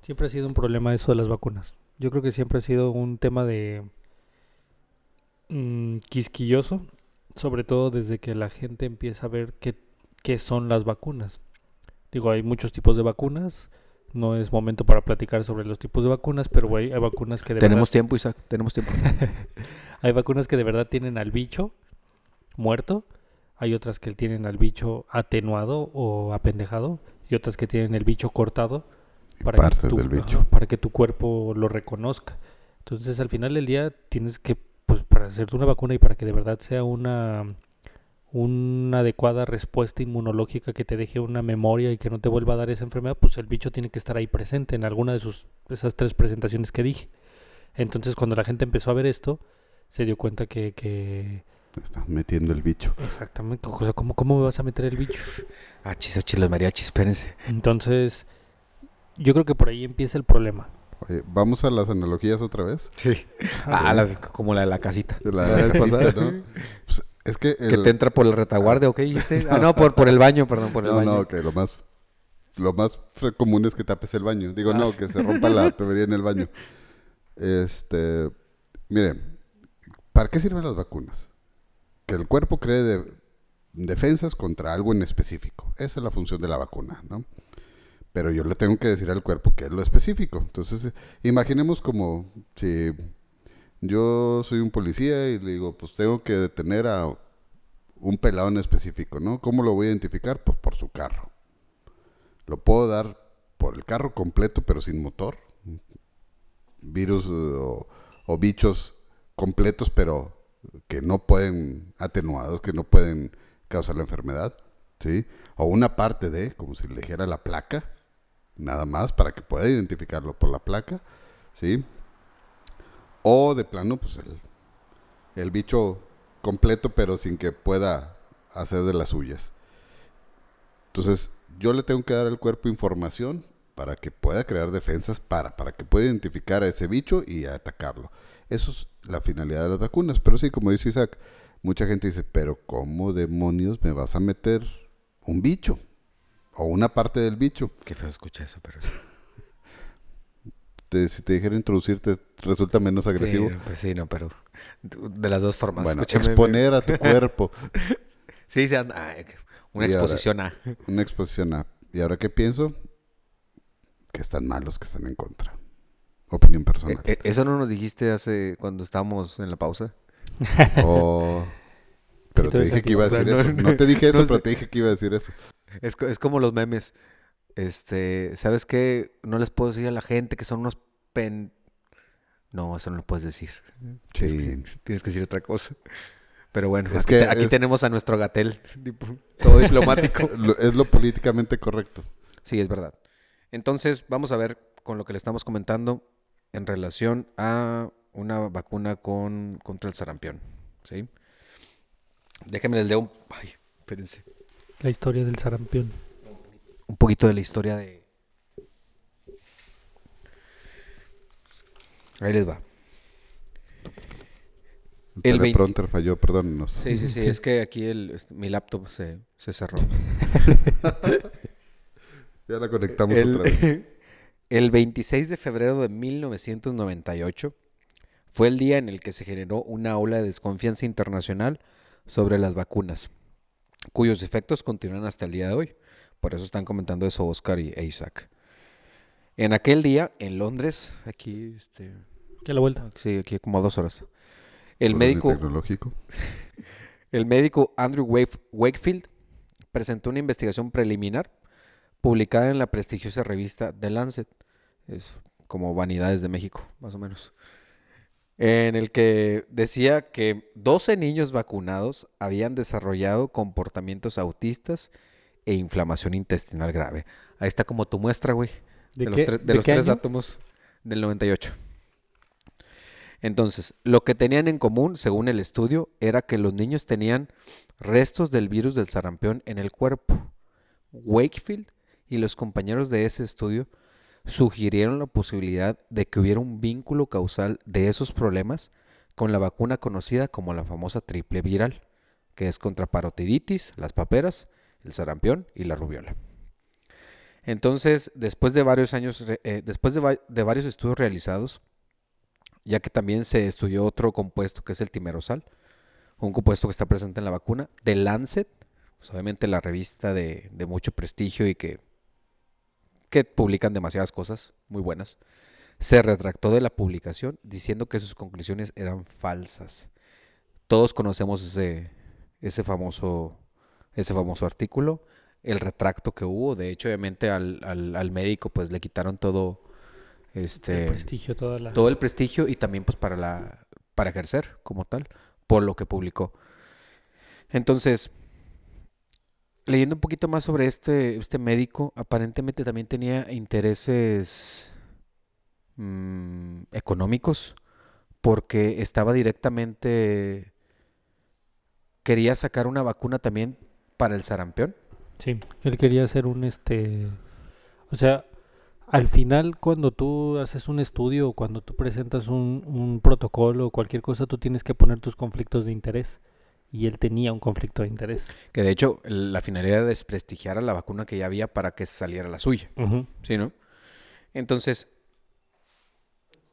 S2: Siempre ha sido un problema eso de las vacunas. Yo creo que siempre ha sido un tema de mm, quisquilloso, sobre todo desde que la gente empieza a ver qué, qué son las vacunas. Digo, hay muchos tipos de vacunas. No es momento para platicar sobre los tipos de vacunas, pero hay, hay vacunas que de
S1: Tenemos
S2: verdad,
S1: tiempo, Isaac, tenemos tiempo.
S2: hay vacunas que de verdad tienen al bicho muerto. Hay otras que tienen al bicho atenuado o apendejado. Y otras que tienen el bicho cortado para
S3: Partes
S2: que tu,
S3: del bicho.
S2: para que tu cuerpo lo reconozca. Entonces, al final del día tienes que, pues, para hacerte una vacuna y para que de verdad sea una una adecuada respuesta inmunológica que te deje una memoria y que no te vuelva a dar esa enfermedad, pues el bicho tiene que estar ahí presente en alguna de sus esas tres presentaciones que dije. Entonces, cuando la gente empezó a ver esto, se dio cuenta que, que
S3: Está metiendo el bicho.
S2: exactamente, o sea, ¿cómo, ¿cómo me vas a meter el bicho?
S1: Ah, chis, achis, los mariachis, espérense.
S2: Entonces, yo creo que por ahí empieza el problema.
S3: Oye, vamos a las analogías otra vez.
S1: Sí. Ah, la- como la de la casita.
S3: De la
S1: La
S3: casita,
S1: pasada.
S3: ¿no? Pues, es que,
S1: Que te entra por el retaguardia, ¿o qué dijiste? Ah, no, por, por el baño, perdón, por el
S3: no,
S1: baño.
S3: no, que lo más lo más común es que tapes el baño. Digo,
S1: Ah,
S3: no,
S1: sí.
S3: que se rompa la tubería en el baño. Este, miren, ¿para qué sirven las vacunas? Que el cuerpo cree de- defensas contra algo en específico. Esa es la función de la vacuna, ¿no? Pero yo le tengo que decir al cuerpo qué es lo específico. Entonces, eh, imaginemos como si yo soy un policía y le digo, pues tengo que detener a un pelado en específico, ¿no? ¿Cómo lo voy a identificar? Pues por su carro. Lo puedo dar por el carro completo, pero sin motor. Virus eh, o, o bichos completos, pero que no pueden, atenuados, que no pueden causar la enfermedad, ¿sí? O una parte de, como si le dijera la placa, nada más, para que pueda identificarlo por la placa, ¿sí? O de plano, pues el, el bicho completo, pero sin que pueda hacer de las suyas. Entonces, yo le tengo que dar al cuerpo información para que pueda crear defensas, para, para que pueda identificar a ese bicho y atacarlo. Eso es la finalidad de las vacunas. Pero sí, como dice Isaac, mucha gente dice, pero ¿cómo demonios me vas a meter un bicho? O una parte del bicho.
S1: Qué feo escucha eso, pero sí.
S3: Te- si te dijera introducirte, resulta menos agresivo.
S1: Sí, pues sí, no, pero de las dos formas.
S3: bueno,
S1: Escúchame,
S3: exponer a tu cuerpo.
S1: Sí, sí, anda- una
S3: Y ahora-
S1: exposición a.
S3: Una exposición a. ¿Y ahora qué pienso? Que están malos, que están en contra. Opinión personal.
S1: Eh, eh, ¿Eso no nos dijiste hace cuando estábamos en la pausa?
S3: Oh, pero
S2: Sí,
S3: te dije que iba a
S1: O sea,
S3: decir
S1: no-
S3: eso. No te dije eso,
S1: no
S3: pero te dije que iba a decir eso.
S1: Es, es como los memes. Este, ¿sabes qué? No les puedo decir a la gente que son unos pen... No, eso no lo puedes decir. Tienes,
S3: Sí.
S1: que, tienes que decir otra cosa. Pero bueno,
S3: Es
S1: aquí,
S3: que
S1: aquí
S3: es-
S1: tenemos a nuestro gatel, todo diplomático.
S3: Lo- es lo políticamente correcto.
S1: Sí, es verdad. Entonces, vamos a ver con lo que le estamos comentando en relación a una vacuna con, contra el sarampión. ¿sí? Déjenme les leo un, ay, espérense,
S2: La historia del sarampión.
S1: un poquito de la historia de... Ahí les va.
S3: El
S1: El 20
S3: teleprompter falló, perdónenos.
S1: Sí, sí, sí,
S2: Sí.
S1: es que aquí el, este, mi laptop se, se cerró.
S3: Ya la conectamos otra vez.
S1: El, el 26 de febrero de 1998 fue el día en el que se generó una ola de desconfianza internacional sobre las vacunas, cuyos efectos continúan hasta el día de hoy. Por eso están comentando eso Oscar y e Isaac. En aquel día, en Londres, aquí, este,
S2: Que a la vuelta.
S1: sí, aquí como a dos horas, el médico,
S3: Tecnológico.
S1: el médico Andrew Wave- Wakefield presentó una investigación preliminar publicada en la prestigiosa revista The Lancet, es como Vanidades de México, más o menos, en el que decía que 12 niños vacunados habían desarrollado comportamientos autistas e inflamación intestinal grave. Ahí está como tu muestra, güey, de, los,
S2: qué-
S1: tre- de
S2: de
S1: los
S2: qué
S1: tres
S2: año?
S1: átomos del 98. Entonces, lo que tenían en común, según el estudio, era que los niños tenían restos del virus del sarampión en el cuerpo. Wakefield y los compañeros de ese estudio sugirieron la posibilidad de que hubiera un vínculo causal de esos problemas con la vacuna conocida como la famosa triple viral, que es contra parotiditis, las paperas, el sarampión y la rubiola. Entonces, después de varios años, eh, después de varios estudios realizados, ya que también se estudió otro compuesto que es el timerosal, un compuesto que está presente en la vacuna, de Lancet, pues, obviamente la revista de, de mucho prestigio y que, que publican demasiadas cosas muy buenas, se retractó de la publicación diciendo que sus conclusiones eran falsas. Todos conocemos ese, ese, famoso, ese famoso artículo, el retracto que hubo, de hecho obviamente al, al- al médico pues le quitaron todo este
S2: el prestigio, toda la...
S1: todo el prestigio y también pues para la para ejercer como tal por lo que publicó entonces leyendo un poquito más sobre este este médico aparentemente también tenía intereses mm, económicos porque estaba directamente quería sacar una vacuna también para el sarampión
S2: Sí, él quería hacer un este, o sea, al final cuando tú haces un estudio cuando tú presentas un, un protocolo o cualquier cosa, tú tienes que poner tus conflictos de interés. Y él tenía un conflicto de interés.
S1: que de hecho la finalidad era desprestigiar a la vacuna que ya había para que saliera la suya. ¿Sí, no? Entonces,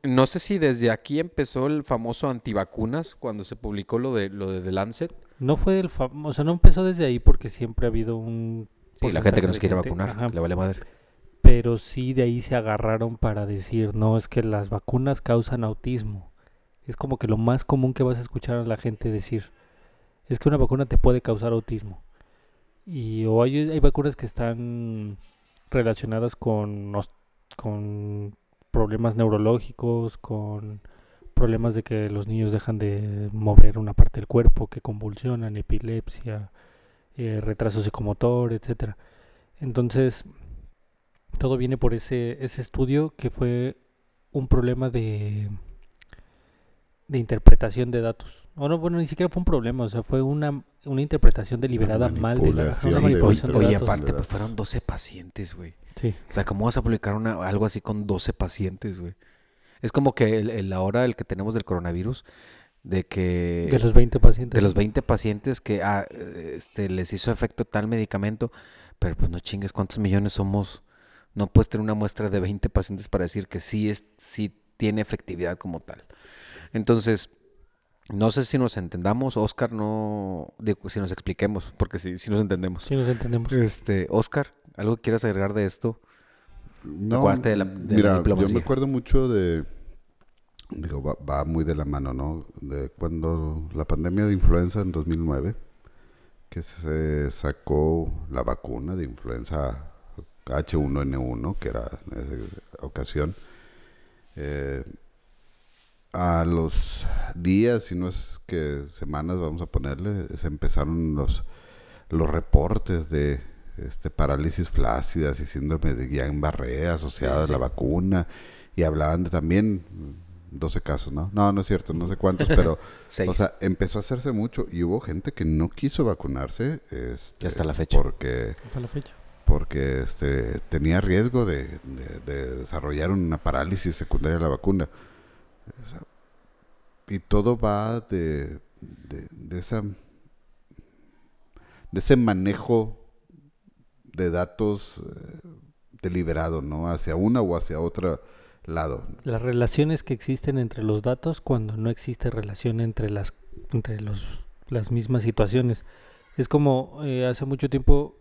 S1: no sé si desde aquí empezó el famoso antivacunas cuando se publicó lo de lo de The Lancet.
S2: No fue el fam- o sea, no empezó desde ahí porque siempre ha habido un
S1: Sí, la gente que no se quiere
S2: gente,
S1: vacunar,
S2: ajá,
S1: le vale madre.
S2: pero sí de ahí se agarraron para decir, no, es que las vacunas causan autismo. Es como que lo más común que vas a escuchar a la gente decir, es que una vacuna te puede causar autismo. Y o hay, vacunas que están relacionadas con, con problemas neurológicos, con problemas de que los niños dejan de mover una parte del cuerpo, que convulsionan, epilepsia, eh, retraso psicomotor, etcétera. Entonces, todo viene por ese, ese estudio que fue un problema de, de interpretación de datos. O no, bueno, ni siquiera fue un problema, o sea, fue una, una interpretación deliberada mal de la
S3: de
S1: Oye,
S2: manipulación de
S1: oye,
S2: datos.
S1: aparte, pues fueron 12 pacientes, güey.
S2: Sí.
S1: O sea, ¿cómo vas a publicar una, algo así con 12 pacientes, güey? Es como que el, el ahora el que tenemos del coronavirus, de que...
S2: De los 20 pacientes.
S1: de los 20 pacientes que ah, este, les hizo efecto tal medicamento, pero pues no chingues, ¿cuántos millones somos? No puedes tener una muestra de 20 pacientes para decir que sí, es, sí tiene efectividad como tal. Entonces, no sé si nos entendamos, Oscar, no, digo, si nos expliquemos, porque sí, sí nos entendemos.
S2: Sí, nos entendemos.
S1: Este, Oscar, ¿algo que quieras agregar de esto?
S3: No,
S1: de la- de la
S3: mira, yo me acuerdo mucho de, digo, va, va muy de la mano, ¿no? De cuando la pandemia de influenza en 2009, que se sacó la vacuna de influenza H1N1, que era en esa ocasión, eh, a los días, si no es que semanas, vamos a ponerle, se empezaron los, los reportes de este, parálisis flácidas y síndrome de Guillain-Barré asociadas
S1: Sí,
S3: a la vacuna. Y hablaban de también mm, 12 casos, ¿no? No, no es cierto, no sé cuántos, pero,
S1: Seis.
S3: o sea, empezó a hacerse mucho y hubo gente que no quiso vacunarse. Este,
S1: hasta la fecha.
S3: Porque,
S2: Hasta la fecha.
S3: porque este, tenía riesgo de, de- de desarrollar una parálisis secundaria a la vacuna. Y todo va de, de, de esa de ese manejo de datos eh, deliberado, ¿no? Hacia una o hacia otro lado.
S2: Las relaciones que existen entre los datos cuando no existe relación entre las entre los las mismas situaciones. Es como eh, hace mucho tiempo,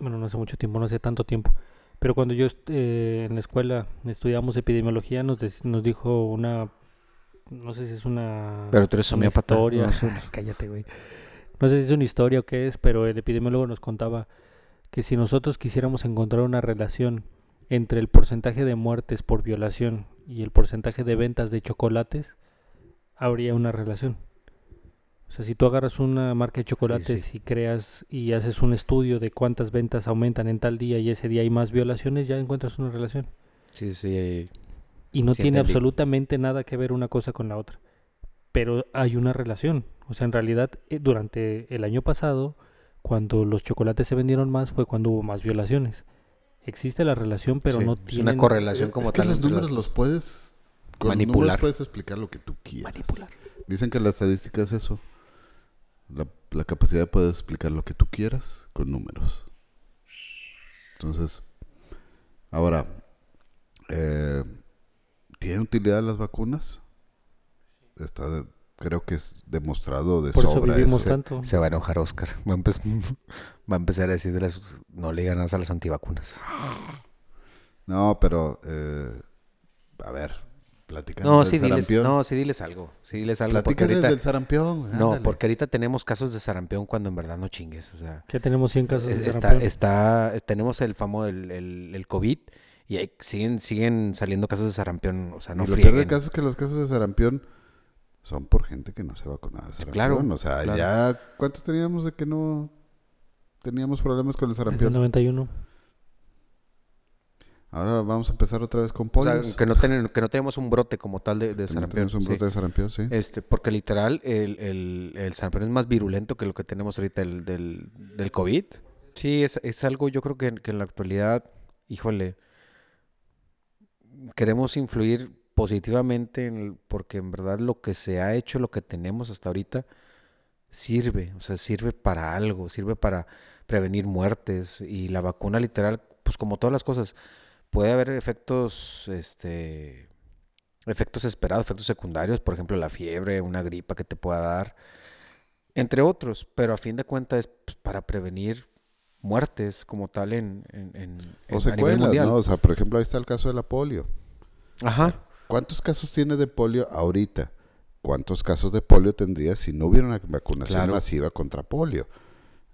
S2: bueno, no hace mucho tiempo, no hace tanto tiempo, pero cuando yo eh, en la escuela estudiamos epidemiología nos, nos dijo una, no sé si es una,
S1: Pero tú eres
S2: una historia,
S1: no sé.
S2: cállate, güey. No sé si es una historia o qué es, pero el epidemiólogo nos contaba que si nosotros quisiéramos encontrar una relación entre el porcentaje de muertes por violación y el porcentaje de ventas de chocolates, habría una relación. O sea, si tú agarras una marca de chocolates
S1: sí.
S2: y creas y haces un estudio de cuántas ventas aumentan en tal día y ese día hay más violaciones, ya encuentras una relación.
S1: Sí, sí.
S2: Y no
S1: Sí,
S2: tiene
S1: entendí.
S2: absolutamente nada que ver una cosa con la otra. Pero hay una relación. O sea, en realidad, eh, durante el año pasado, cuando los chocolates se vendieron más, fue cuando hubo más violaciones. Existe la relación, pero
S1: Sí,
S2: no
S1: es
S2: tiene
S1: una correlación
S3: Es
S1: como
S3: que
S1: tal.
S3: los
S1: entre
S3: números los puedes con
S1: Manipular.
S3: números puedes explicar lo que tú quieras.
S1: Manipular.
S3: Dicen que la estadística es eso. La, la capacidad de poder explicar lo que tú quieras con números. Entonces, ahora, eh, ¿tienen utilidad las vacunas? Está, de- creo que es demostrado de
S2: Por eso
S3: sobra
S2: vivimos
S3: eso.
S2: tanto.
S1: Se va a enojar Oscar. Va a, empe- va a empezar a decir de las... No le ganas a las antivacunas.
S3: No, pero, eh, a ver, platicando
S1: No,
S3: del
S1: sí, diles, no, sí, diles algo. Sí, diles algo. Porque
S3: Platícales
S1: ahorita,
S3: del sarampión.
S1: no,
S3: ándale.
S1: porque ahorita tenemos casos de sarampión cuando en verdad no chingues. O sea,
S2: Que tenemos 100 casos
S1: es-
S2: de
S1: está,
S2: sarampión.
S1: está, tenemos el famoso, el, el, el COVID y ahí siguen, siguen saliendo casos de sarampión. O sea, no
S3: y lo peor del
S1: frieguen.
S3: caso es que los casos de sarampión son por gente que no se vacunaba de sarampión.
S1: Claro,
S3: O sea,
S1: claro.
S3: ya... ¿Cuántos teníamos de que no teníamos problemas con el
S2: Desde el
S3: sarampión?
S2: 91.
S3: Ahora vamos a empezar otra vez con
S1: O sea,
S3: polios.
S1: que no, ten- que no tenemos un brote como tal de, de
S3: no
S1: sarampión.
S3: tenemos un
S1: sí.
S3: brote de sarampión, sí.
S1: Este, porque literal, el, el, el sarampión es más virulento que lo que tenemos ahorita el, del, del COVID. Sí, es, es algo, yo creo que, que en la actualidad, híjole, queremos influir positivamente en porque en verdad lo que se ha hecho, lo que tenemos hasta ahorita, sirve, o sea, sirve para algo, sirve para prevenir muertes y la vacuna literal, pues como todas las cosas, puede haber efectos, este, efectos esperados, efectos secundarios, por ejemplo, la fiebre, una gripa que te pueda dar, entre otros, pero a fin de cuentas es pues, para prevenir muertes como tal en, en, en-
S3: o
S1: en- a nivel
S3: secuelas,
S1: mundial.
S3: ¿no? O sea, por ejemplo, ahí está el caso de la polio.
S1: Ajá.
S3: ¿Cuántos casos tiene de polio ahorita? ¿Cuántos casos de polio tendría si no hubiera una vacunación
S1: Claro.
S3: masiva contra polio?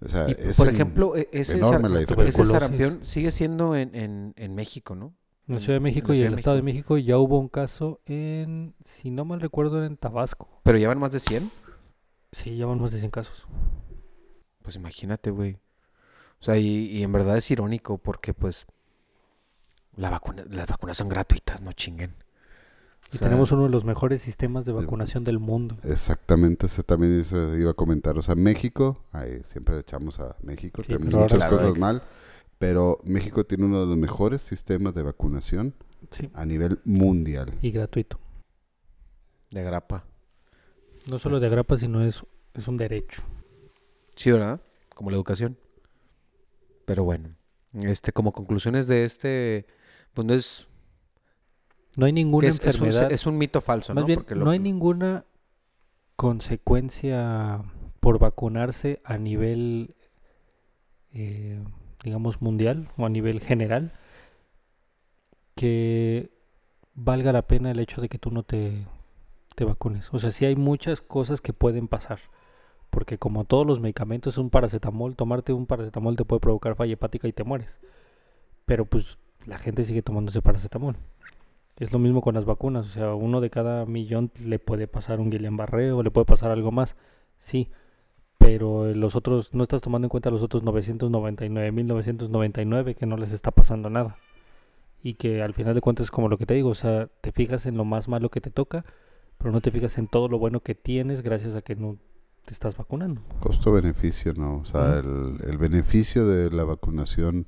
S3: O sea,
S1: Y,
S3: es
S1: por
S3: en-
S1: ejemplo, e- ese,
S3: enorme
S1: sar-
S3: la
S1: ese
S3: diferencia.
S1: sarampión sigue siendo en, en, en México, ¿no?
S2: En la
S1: En-
S2: Ciudad de
S1: en
S2: México y
S1: Ciudad
S2: el
S1: de
S2: Estado de
S1: México.
S2: Ya hubo un caso en, si no mal recuerdo, era en Tabasco.
S1: Pero llevan más de 100.
S2: Sí, ya van más de 100 casos.
S1: Pues imagínate, güey. O sea, y, y en verdad es irónico porque pues la vacuna, las vacunas son gratuitas, no chinguen.
S2: Y
S1: O sea,
S2: tenemos uno de los mejores sistemas de vacunación del mundo.
S3: Exactamente, ese también eso iba a comentar. O sea, México, ahí siempre le echamos a México,
S2: Sí,
S3: tenemos muchas
S1: claro,
S3: cosas
S1: que-
S3: mal, pero México tiene uno de los mejores sistemas de vacunación
S2: Sí.
S3: a nivel mundial.
S2: Y gratuito.
S1: De grapa.
S2: No solo de agrapa, sino es, es un derecho.
S1: Sí, ¿verdad? Como la educación. Pero bueno, este, como conclusiones de este, pues no es,
S2: No hay ninguna
S1: es, es un,
S2: enfermedad.
S1: es un mito falso,
S2: Más
S1: ¿no?
S2: bien,
S1: lo-
S2: no hay ninguna consecuencia por vacunarse a nivel, eh, digamos, mundial o a nivel general que valga la pena el hecho de que tú no te, te vacunes. O sea, sí hay muchas cosas que pueden pasar. Porque como todos los medicamentos, un paracetamol, tomarte un paracetamol te puede provocar falla hepática y te mueres. Pero pues la gente sigue tomándose paracetamol. Es lo mismo con las vacunas, o sea, uno de cada millón le puede pasar un Guillain-Barré o le puede pasar algo más, sí, pero los otros, no estás tomando en cuenta los otros 999.999 que no les está pasando nada. Y que al final de cuentas es como lo que te digo, o sea, te fijas en lo más malo que te toca, pero no te fijas en todo lo bueno que tienes gracias a que no te estás vacunando.
S3: Costo-beneficio, ¿no? O sea, el, el beneficio de la vacunación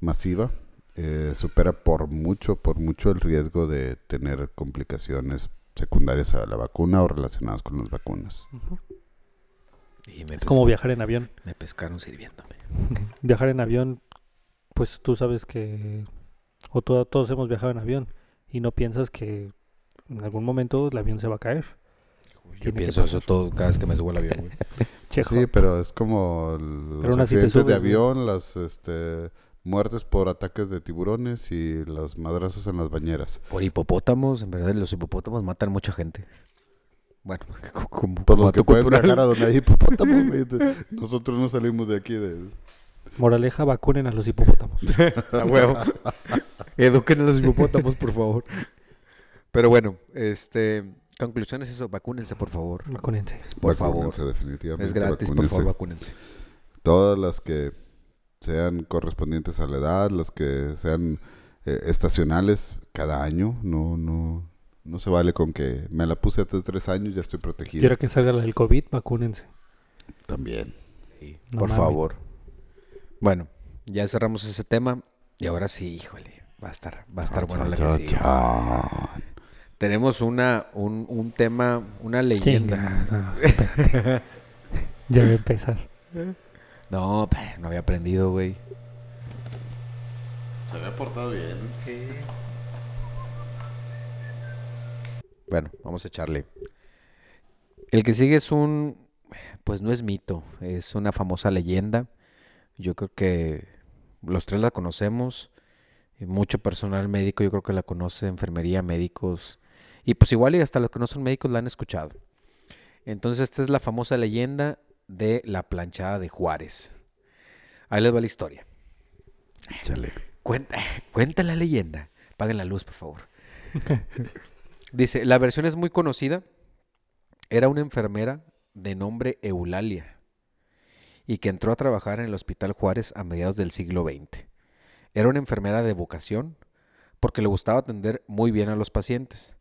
S3: masiva eh, supera por mucho, por mucho el riesgo de tener complicaciones secundarias a la vacuna o relacionadas con las vacunas.
S1: Y me,
S2: Es como viajar en avión.
S1: me pescaron sirviéndome.
S2: Viajar en avión, pues tú sabes que, o to- todos hemos viajado en avión y no piensas que en algún momento el avión se va a caer.
S1: Yo pienso eso todo cada vez que me subo al avión, güey.
S3: Sí, pero es como el-
S2: Pero
S3: los accidentes de avión, las este, muertes por ataques de tiburones y las madrazas en las bañeras.
S1: Por hipopótamos, en verdad los hipopótamos matan mucha gente. Bueno, co- como,
S3: Por
S1: como
S3: los que pueden viajar a donde hay hipopótamos. güey. Nosotros no salimos de aquí de...
S2: Moraleja, vacunen a los hipopótamos.
S1: A huevo. Eduquen a los hipopótamos, por favor. Pero bueno, este conclusión es eso, vacúnense, por favor.
S2: Vacúnense.
S1: Por favor.
S3: Definitivamente.
S1: Es gratis, por favor,
S3: vacúnense. Todas las que sean correspondientes a la edad, las que sean eh, estacionales cada año, no, no, no se vale con que me la puse hace tres años, ya estoy protegido.
S2: Quiero que salga la del COVID, vacúnense.
S3: También.
S1: Sí,
S2: No
S1: por favor. Bueno, ya cerramos ese tema y ahora sí, híjole, va a estar, va a estar bueno la que
S3: chan.
S1: Tenemos una, un, un tema, una leyenda.
S2: Chinga, no, espérate. ya voy a empezar.
S1: No, no había aprendido, güey.
S3: Se había portado bien.
S1: Bueno, vamos a echarle. El que sigue es un, pues no es mito, es una famosa leyenda. Yo creo que los tres la conocemos. Mucho personal médico yo creo que la conoce, enfermería, médicos. Y pues igual y hasta los que no son médicos la han escuchado. Entonces esta es la famosa leyenda de la planchada de Juárez. Ahí les va la historia.
S3: Échale.
S1: Cuenta, cuenta la leyenda. Paguen la luz, por favor. Dice, la versión es muy conocida. Era una enfermera de nombre Eulalia y que entró a trabajar en el Hospital Juárez a mediados del siglo XX. Era una enfermera de vocación porque le gustaba atender muy bien a los pacientes,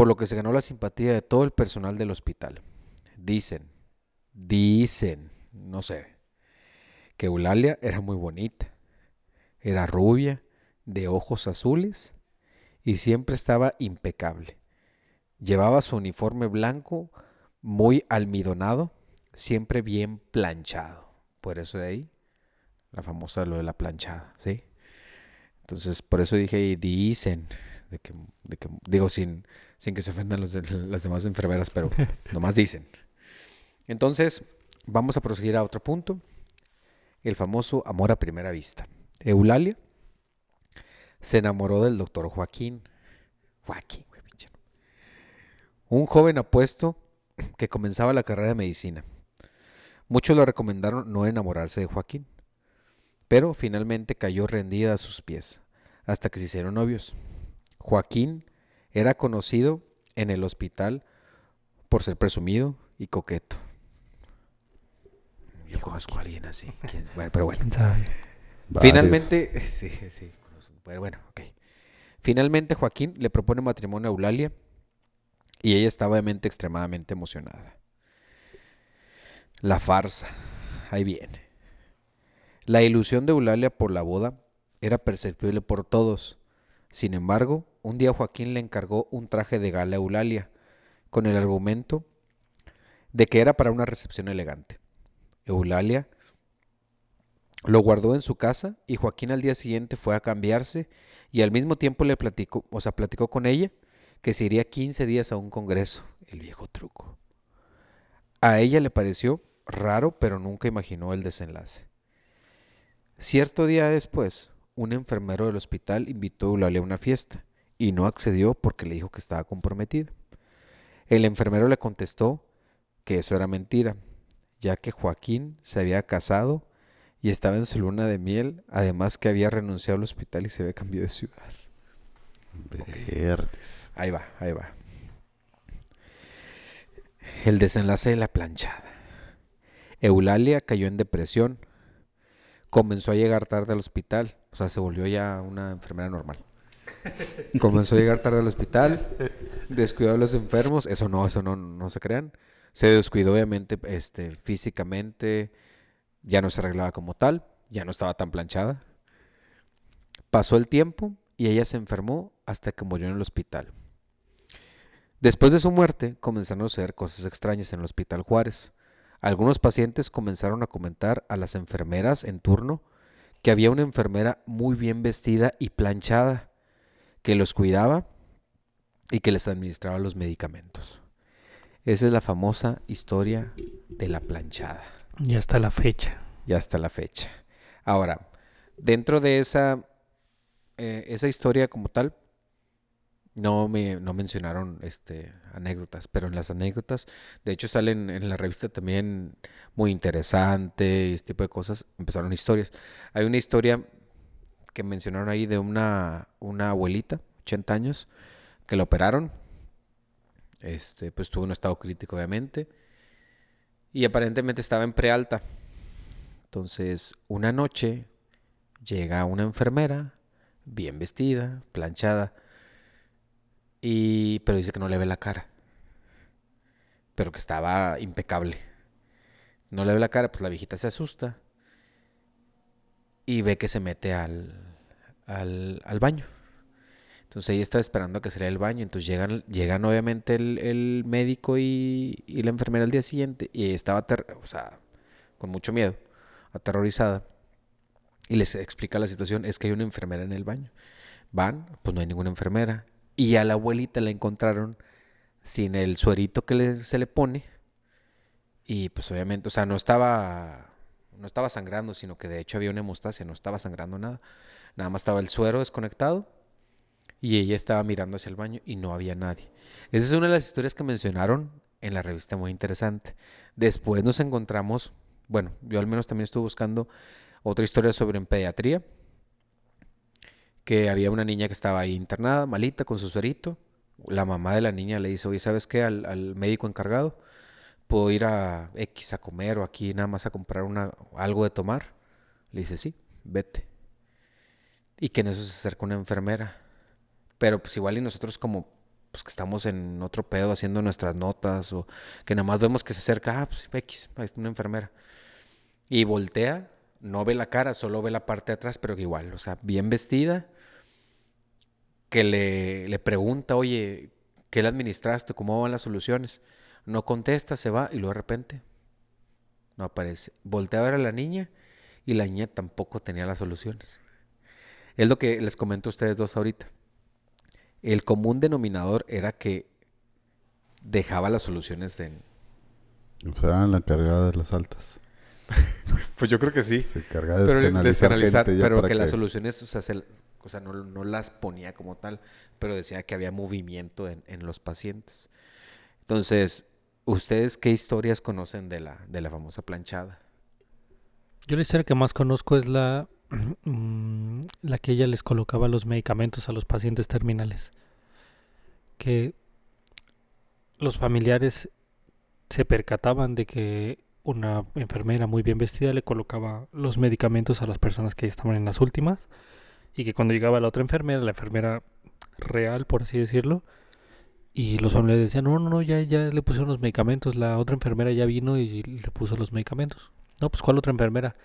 S1: por lo que se ganó la simpatía de todo el personal del hospital. Dicen, dicen, no sé, que Eulalia era muy bonita. Era rubia, de ojos azules y siempre estaba impecable. Llevaba su uniforme blanco muy almidonado, siempre bien planchado. Por eso de ahí la famosa lo de la planchada, ¿sí? Entonces, por eso dije, dicen, de que, de que- digo sin, sin que se ofendan los de- las demás enfermeras, pero nomás dicen. Entonces, vamos a proseguir a otro punto, el famoso amor a primera vista. Eulalia se enamoró del doctor Joaquín. Joaquín, güey. Un joven apuesto que comenzaba la carrera de medicina. Muchos le recomendaron no enamorarse de Joaquín, pero finalmente cayó rendida a sus pies, hasta que se hicieron novios. Joaquín era conocido en el hospital por ser presumido y coqueto. Yo conozco a alguien así. ¿quién- bueno, pero bueno.
S2: ¿Quién sabe?
S3: Varios.
S1: Finalmente, sí, sí, conozco, pero bueno, ok. Finalmente Joaquín le propone matrimonio a Eulalia y ella está obviamente extremadamente emocionada. La farsa, ahí viene. La ilusión de Eulalia por la boda era perceptible por todos. Sin embargo, un día Joaquín le encargó un traje de gala a Eulalia con el argumento de que era para una recepción elegante. Eulalia lo guardó en su casa y Joaquín al día siguiente fue a cambiarse y al mismo tiempo le platicó, o sea, platicó con ella que se iría 15 días a un congreso, el viejo truco. A ella le pareció raro, pero nunca imaginó el desenlace. Cierto día después, un enfermero del hospital invitó a Eulalia a una fiesta y no accedió porque le dijo que estaba comprometida. El enfermero le contestó que eso era mentira, ya que Joaquín se había casado y estaba en su luna de miel, además que había renunciado al hospital y se había cambiado de ciudad.
S3: Verdes.
S1: Ahí va, ahí va. El desenlace de la planchada. Eulalia cayó en depresión. Comenzó a llegar tarde al hospital. O sea, se volvió ya una enfermera normal. Comenzó a llegar tarde al hospital. Descuidó a los enfermos. Eso no, eso no, no se crean. Se descuidó obviamente este, físicamente. Ya no se arreglaba como tal. Ya no estaba tan planchada. Pasó el tiempo y ella se enfermó hasta que murió en el hospital. Después de su muerte, comenzaron a suceder cosas extrañas en el Hospital Juárez. Algunos pacientes comenzaron a comentar a las enfermeras en turno que había una enfermera muy bien vestida y planchada que los cuidaba y que les administraba los medicamentos. Esa es la famosa historia de la planchada.
S2: Y hasta la fecha.
S1: Y hasta la fecha. Ahora, dentro de esa, eh, esa historia como tal, no me no mencionaron este anécdotas, pero en las anécdotas, de hecho salen en la revista también muy interesante este tipo de cosas, empezaron historias. Hay una historia que mencionaron ahí de una, una abuelita, 80 años, que la operaron. Este, pues tuvo un estado crítico, obviamente. Y aparentemente estaba en prealta. Entonces, una noche llega una enfermera, bien vestida, planchada, y, pero dice que no le ve la cara. Pero que estaba impecable. No le ve la cara, pues la viejita se asusta y ve que se mete al, al, al baño. Entonces ella está esperando a que saliera el baño. Entonces llegan, llegan obviamente el, el médico y, y, la enfermera al día siguiente. Y estaba, o sea, con mucho miedo, aterrorizada. Y les explica la situación. Es que hay una enfermera en el baño. Van, pues no hay ninguna enfermera. Y a la abuelita la encontraron sin el suerito que se le pone. Y pues obviamente, o sea, no estaba no estaba sangrando, sino que de hecho había una hemostasia, no estaba sangrando nada. Nada más estaba el suero desconectado y ella estaba mirando hacia el baño y no había nadie. Esa es una de las historias que mencionaron en la revista muy interesante. Después nos encontramos, bueno, yo al menos también estuve buscando otra historia sobre en pediatría, que había una niña que estaba ahí internada, malita, con su suerito. La mamá de la niña le dice, oye, ¿sabes qué? Al, al médico encargado, puedo ir a X a comer o aquí nada más a comprar una, algo de tomar. Le dice, sí, vete. Y que en eso se acerca una enfermera. Pero pues igual y nosotros como pues que estamos en otro pedo haciendo nuestras notas o que nada más vemos que se acerca, ah, pues X, es una enfermera. Y voltea, no ve la cara, solo ve la parte de atrás, pero que igual, o sea, bien vestida, que le, le pregunta, oye, ¿qué le administraste? ¿Cómo van las soluciones? No contesta, se va y luego de repente no aparece. Voltea a ver a la niña y la niña tampoco tenía las soluciones. Es lo que les comento a ustedes dos ahorita. El común denominador era que dejaba las soluciones de...
S3: O sea, la cargada de las altas.
S1: pues yo creo que sí.
S3: Se de
S1: pero
S3: descanalizar,
S1: descanalizar,
S3: gente ya
S1: pero
S3: para
S1: que, las soluciones, o sea, se- o sea, no, no las ponía como tal, pero decía que había movimiento en, en los pacientes. Entonces, ¿ustedes qué historias conocen de la, de la famosa planchada?
S2: Yo la historia que más conozco es la, mm, la que ella les colocaba los medicamentos a los pacientes terminales. Que los familiares se percataban de que una enfermera muy bien vestida le colocaba los medicamentos a las personas que estaban en las últimas y que cuando llegaba la otra enfermera, la enfermera real, por así decirlo, y los familiares decían, no, no, no, ya, ya le pusieron los medicamentos, la otra enfermera ya vino y le puso los medicamentos. No, pues ¿cuál otra enfermera?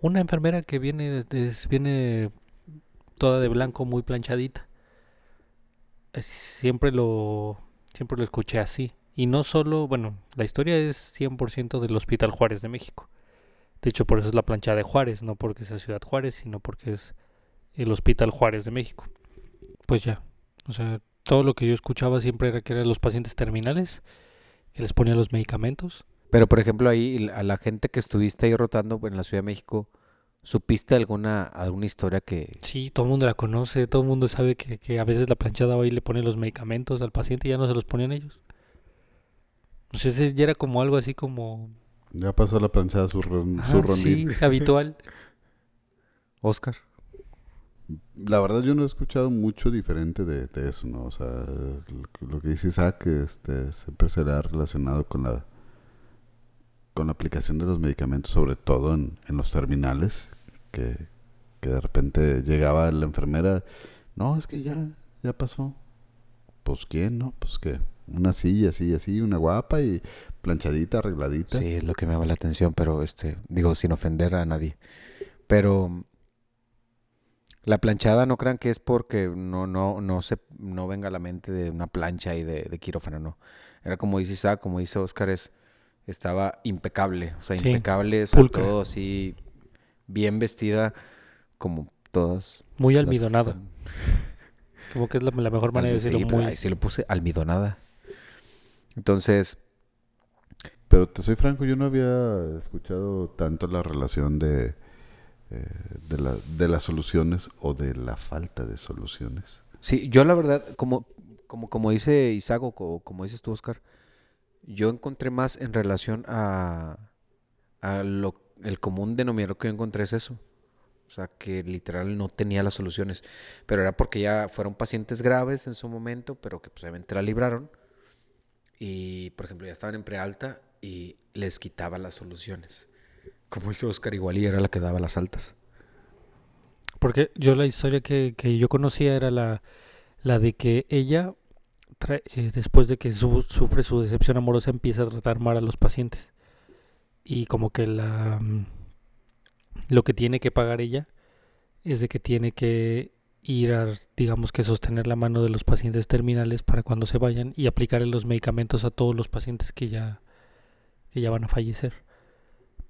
S2: Una enfermera que viene, des- viene toda de blanco, muy planchadita. Siempre lo, siempre lo escuché así. Y no solo, bueno, la historia es 100% del Hospital Juárez de México. De hecho, por eso es la planchada de Juárez, no porque sea Ciudad Juárez, sino porque es el Hospital Juárez de México. Pues ya, o sea, todo lo que yo escuchaba siempre era que eran los pacientes terminales, que les ponían los medicamentos.
S1: Pero, por ejemplo, ahí a la gente que estuviste ahí rotando en la Ciudad de México, ¿supiste alguna, alguna historia que...
S2: Sí, todo el mundo la conoce, todo el mundo sabe que, que a veces la planchada ahí le pone los medicamentos al paciente y ya no se los ponían ellos. O sea, ese ya era como algo así como...
S3: Ya pasó la planchada su, ron- su rondín.
S2: sí, habitual.
S1: Oscar?
S3: La verdad yo no he escuchado mucho diferente de, eso, ¿no? O sea, lo, lo que dice Isaac este, siempre será relacionado con la con la aplicación de los medicamentos, sobre todo en, en los terminales, que, que de repente llegaba la enfermera, no, es que ya, ya pasó. Pues quién, ¿no? Pues que una silla, así, así, una guapa y planchadita, arregladita.
S1: Sí, es lo que me llama la atención, pero este, digo, sin ofender a nadie. Pero la planchada no crean que es porque no, no, no se, no venga a la mente de una plancha y de, de quirófano, no. Era como dice Isaac, como dice Oscar, es, estaba impecable, o sea,
S2: Sí,
S1: impecable,
S2: pulcra.
S1: todo así, bien vestida, como todas.
S2: Muy almidonada. Como que es la, la mejor manera de
S1: Sí,
S2: decirlo.
S1: pero
S2: Muy...
S1: ahí sí lo puse almidonada. Entonces,
S3: Pero te soy franco, yo no había escuchado tanto la relación de, eh, de, la- de las soluciones o de la falta de soluciones.
S1: Sí, yo la verdad, como, como, como dice Isaac o co- como dices tú, Oscar, yo encontré más en relación a, a lo, el común denominador que yo encontré es eso. O sea, que literal no tenía las soluciones. Pero era porque ya fueron pacientes graves en su momento, pero que pues obviamente la libraron. Y, por ejemplo, ya estaban en prealta y les quitaba las soluciones. Como dice Oscar, igual era la que daba las altas.
S2: Porque yo la historia que, yo conocía era la, la de que ella, trae- eh, después de que su- sufre su decepción amorosa, empieza a tratar mal a los pacientes. Y como que la mm, lo que tiene que pagar ella es de que tiene que ir a, digamos que sostener la mano de los pacientes terminales para cuando se vayan y aplicarle los medicamentos a todos los pacientes que ya, que ya van a fallecer.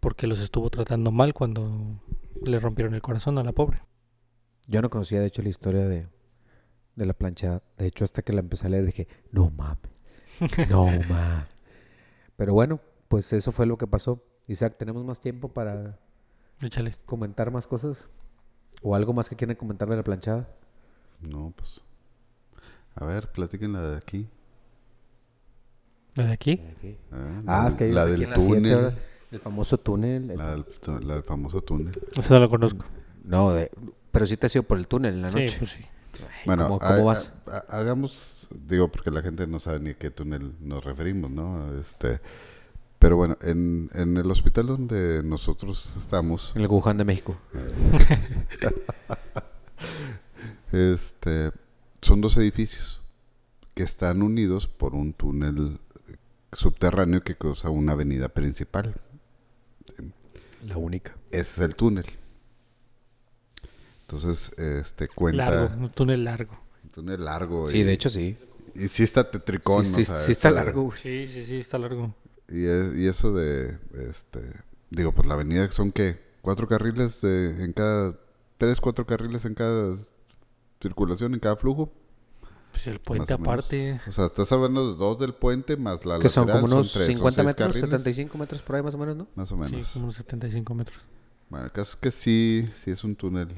S2: Porque los estuvo tratando mal cuando le rompieron el corazón a la pobre.
S1: Yo no conocía, de hecho, la historia de, de la planchada. De hecho, hasta que la empecé a leer dije, no mames, no mames. Pero bueno, pues eso fue lo que pasó. Isaac, ¿tenemos más tiempo para
S2: Échale.
S1: comentar más cosas? ¿O algo más que quieran comentar de la planchada?
S3: No, pues. A ver, platíquenla de aquí.
S2: ¿La de aquí?
S3: Ah,
S1: Ah,
S3: la,
S1: es que hay
S3: la del
S1: la siete,
S3: túnel.
S1: El famoso túnel. el
S3: La del, tu- la del famoso túnel.
S2: Esa no la conozco.
S1: No, de- pero sí te has ido por el túnel en la
S2: Sí,
S1: noche.
S2: pues sí.
S3: Bueno,
S1: ¿Cómo,
S3: ha-
S1: vas?
S3: ha- ha- hagamos, digo, porque la gente no sabe ni a qué túnel nos referimos, ¿no? Este, pero bueno, en, en el hospital donde nosotros estamos,
S1: En el Wuhan de México.
S3: este, son dos edificios que están unidos por un túnel subterráneo que cruza una avenida principal.
S1: La única.
S3: Ese es el túnel. Entonces, este, cuenta...
S2: Largo, un túnel largo.
S3: Un túnel largo.
S1: Sí,
S3: y-
S1: de hecho sí.
S3: Y sí está tetricón,
S1: sí, sí-
S3: O sea,
S1: sí está largo.
S2: Sí, sí, sí, está largo.
S3: Y, es- y eso de, este, digo, pues la avenida son que cuatro carriles de- en cada, tres, cuatro carriles en cada circulación, en cada flujo.
S2: Pues el puente
S3: o
S2: aparte.
S3: O sea, estás hablando de dos del puente más la
S1: Que son
S3: lateral,
S1: como unos
S3: tres, son
S1: 50
S3: seis
S1: metros,
S3: carriles,
S1: 75 metros por ahí más o menos, ¿no?
S3: Más o menos.
S2: Sí, como unos 75 metros.
S3: Bueno, el caso es que sí, sí es un túnel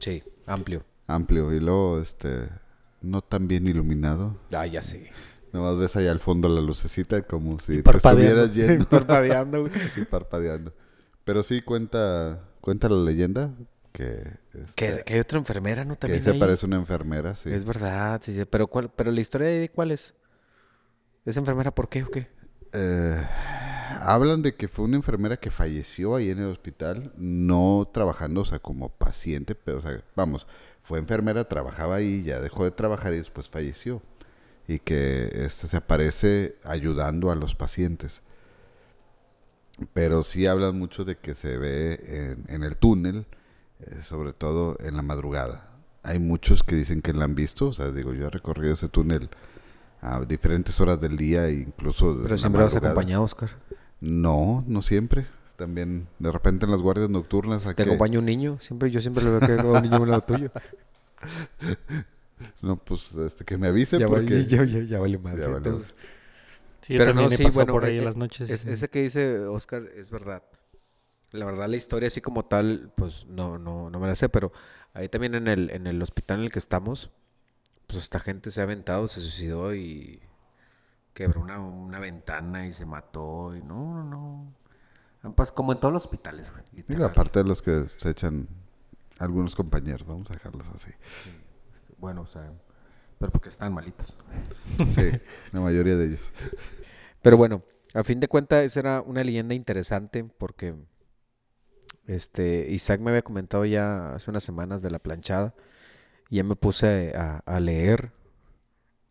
S1: Sí, amplio.
S3: amplio y luego, este, no tan bien iluminado.
S1: Ah, ya sé.
S3: Nomás ves allá al fondo la lucecita como si te estuvieras yendo.
S1: Parpadeando, güey.
S3: y parpadeando. Pero sí cuenta, cuenta la leyenda que, este,
S1: Que, que hay otra enfermera, ¿no?
S3: que
S1: También
S3: se
S1: ahí.
S3: parece una enfermera, sí.
S1: Es verdad, sí, sí. Pero, ¿cuál, pero la historia de cuál es? ¿Esa enfermera por qué o qué?
S3: Eh, hablan de que fue una enfermera que falleció ahí en el hospital, no trabajando, o sea, como paciente, pero, o sea, vamos, fue enfermera, trabajaba ahí, ya dejó de trabajar y después falleció. Y que este se aparece ayudando a los pacientes. Pero sí hablan mucho de que se ve en, en el túnel, eh, sobre todo en la madrugada. Hay muchos que dicen que la han visto, o sea, digo, yo he recorrido ese túnel a diferentes horas del día, e incluso de
S1: Pero siempre vas acompañado, Oscar.
S3: No, no siempre. También de repente en las guardias nocturnas.
S1: Si
S3: ¿a
S1: te acompaña un niño, siempre yo siempre lo veo que un niño a un lado tuyo.
S3: No, pues este, que me avise
S1: ya,
S3: porque...
S1: vale, ya, ya, ya vale.
S3: Ya
S1: entonces.
S2: Sí, yo
S1: Pero no, sí, bueno,
S2: por ahí
S1: eh,
S2: en las noches.
S1: Es- ese que dice Oscar es verdad. La verdad, la historia así como tal, pues no, no, no me la sé, pero ahí también en el, en el hospital en el que estamos, pues esta gente se ha aventado, se suicidó y quebró una, una ventana y se mató y no, no, no. Pas- Como en todos los hospitales, güey. Literal.
S3: aparte de los que se echan algunos compañeros, vamos a dejarlos así.
S1: Bueno, o sea, pero porque están malitos.
S3: Sí, la mayoría de ellos.
S1: Pero bueno, a fin de cuentas, esa era una leyenda interesante porque este Isaac me había comentado ya hace unas semanas de la planchada y ya me puse a, a leer.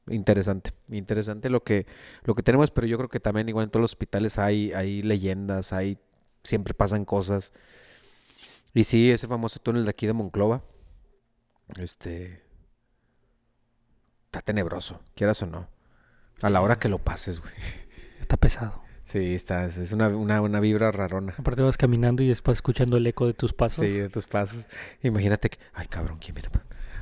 S1: Interesante, interesante lo que, lo que tenemos, pero yo creo que también igual en todos los hospitales hay, hay leyendas, hay, siempre pasan cosas. Y sí, ese famoso túnel de aquí de Monclova, este, está tenebroso, quieras o no. A la hora que lo pases, güey.
S2: Está pesado.
S1: Sí, está, es una, una, una vibra rarona.
S2: Aparte vas caminando y después escuchando el eco de tus pasos.
S1: Sí, de tus pasos. Imagínate que, ay cabrón, ¿quién viene?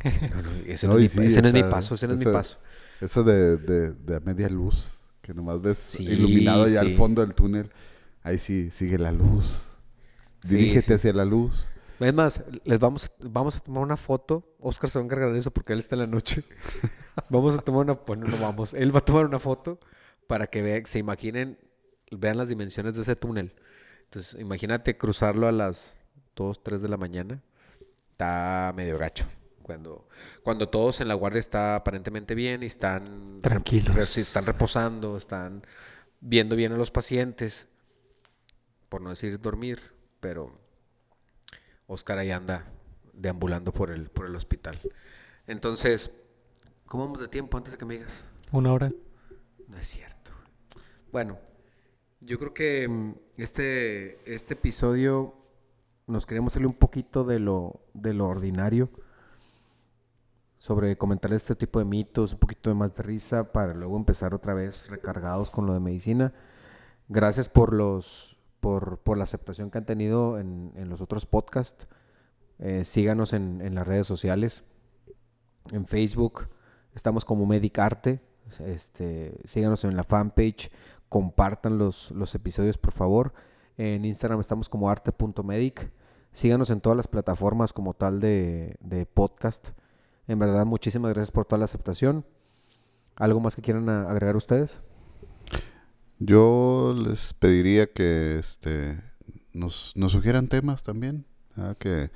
S1: No, no, ese no, es, mi,
S3: sí,
S1: ese no es mi
S3: está-
S1: paso, ese no es mi paso.
S3: Eso de, de, de a media luz, que nomás ves
S1: Sí,
S3: iluminado ya
S1: sí.
S3: al fondo del túnel. Ahí sí, sigue la luz. Dirígete
S1: sí.
S3: hacia la luz.
S1: Es más, les vamos, a- vamos a tomar una foto. Oscar se va a encargar de eso porque él está en la noche. vamos a tomar una, bueno, no vamos. Él va a tomar una foto para que vean, se imaginen, vean las dimensiones de ese túnel. Entonces, imagínate cruzarlo a las 2, 3 de la mañana. Está medio gacho. Cuando, cuando todos en la guardia está aparentemente bien y están
S2: Tranquilos.
S1: re- están reposando, están viendo bien a los pacientes, por no decir dormir, pero Oscar ahí anda deambulando por el, por el hospital. Entonces, ¿cómo vamos de tiempo antes de que me digas?
S2: Una hora.
S1: No es cierto. Bueno, yo creo que mm, este, este episodio nos queríamos salir un poquito de lo, de lo ordinario sobre comentar este tipo de mitos, un poquito de más de risa para luego empezar otra vez recargados con lo de medicina. Gracias por los por, por la aceptación que han tenido en, en los otros podcasts. Eh, síganos en, en las redes sociales. En Facebook estamos como Medicarte. Este, síganos en la fanpage. Compartan los, los episodios, por favor. En Instagram estamos como arte.medic. Síganos en todas las plataformas como tal de, de podcast. En verdad, muchísimas gracias por toda la aceptación. ¿Algo más que quieran agregar ustedes?
S3: Yo les pediría que este nos, nos sugieran temas también. ¿ah? Que,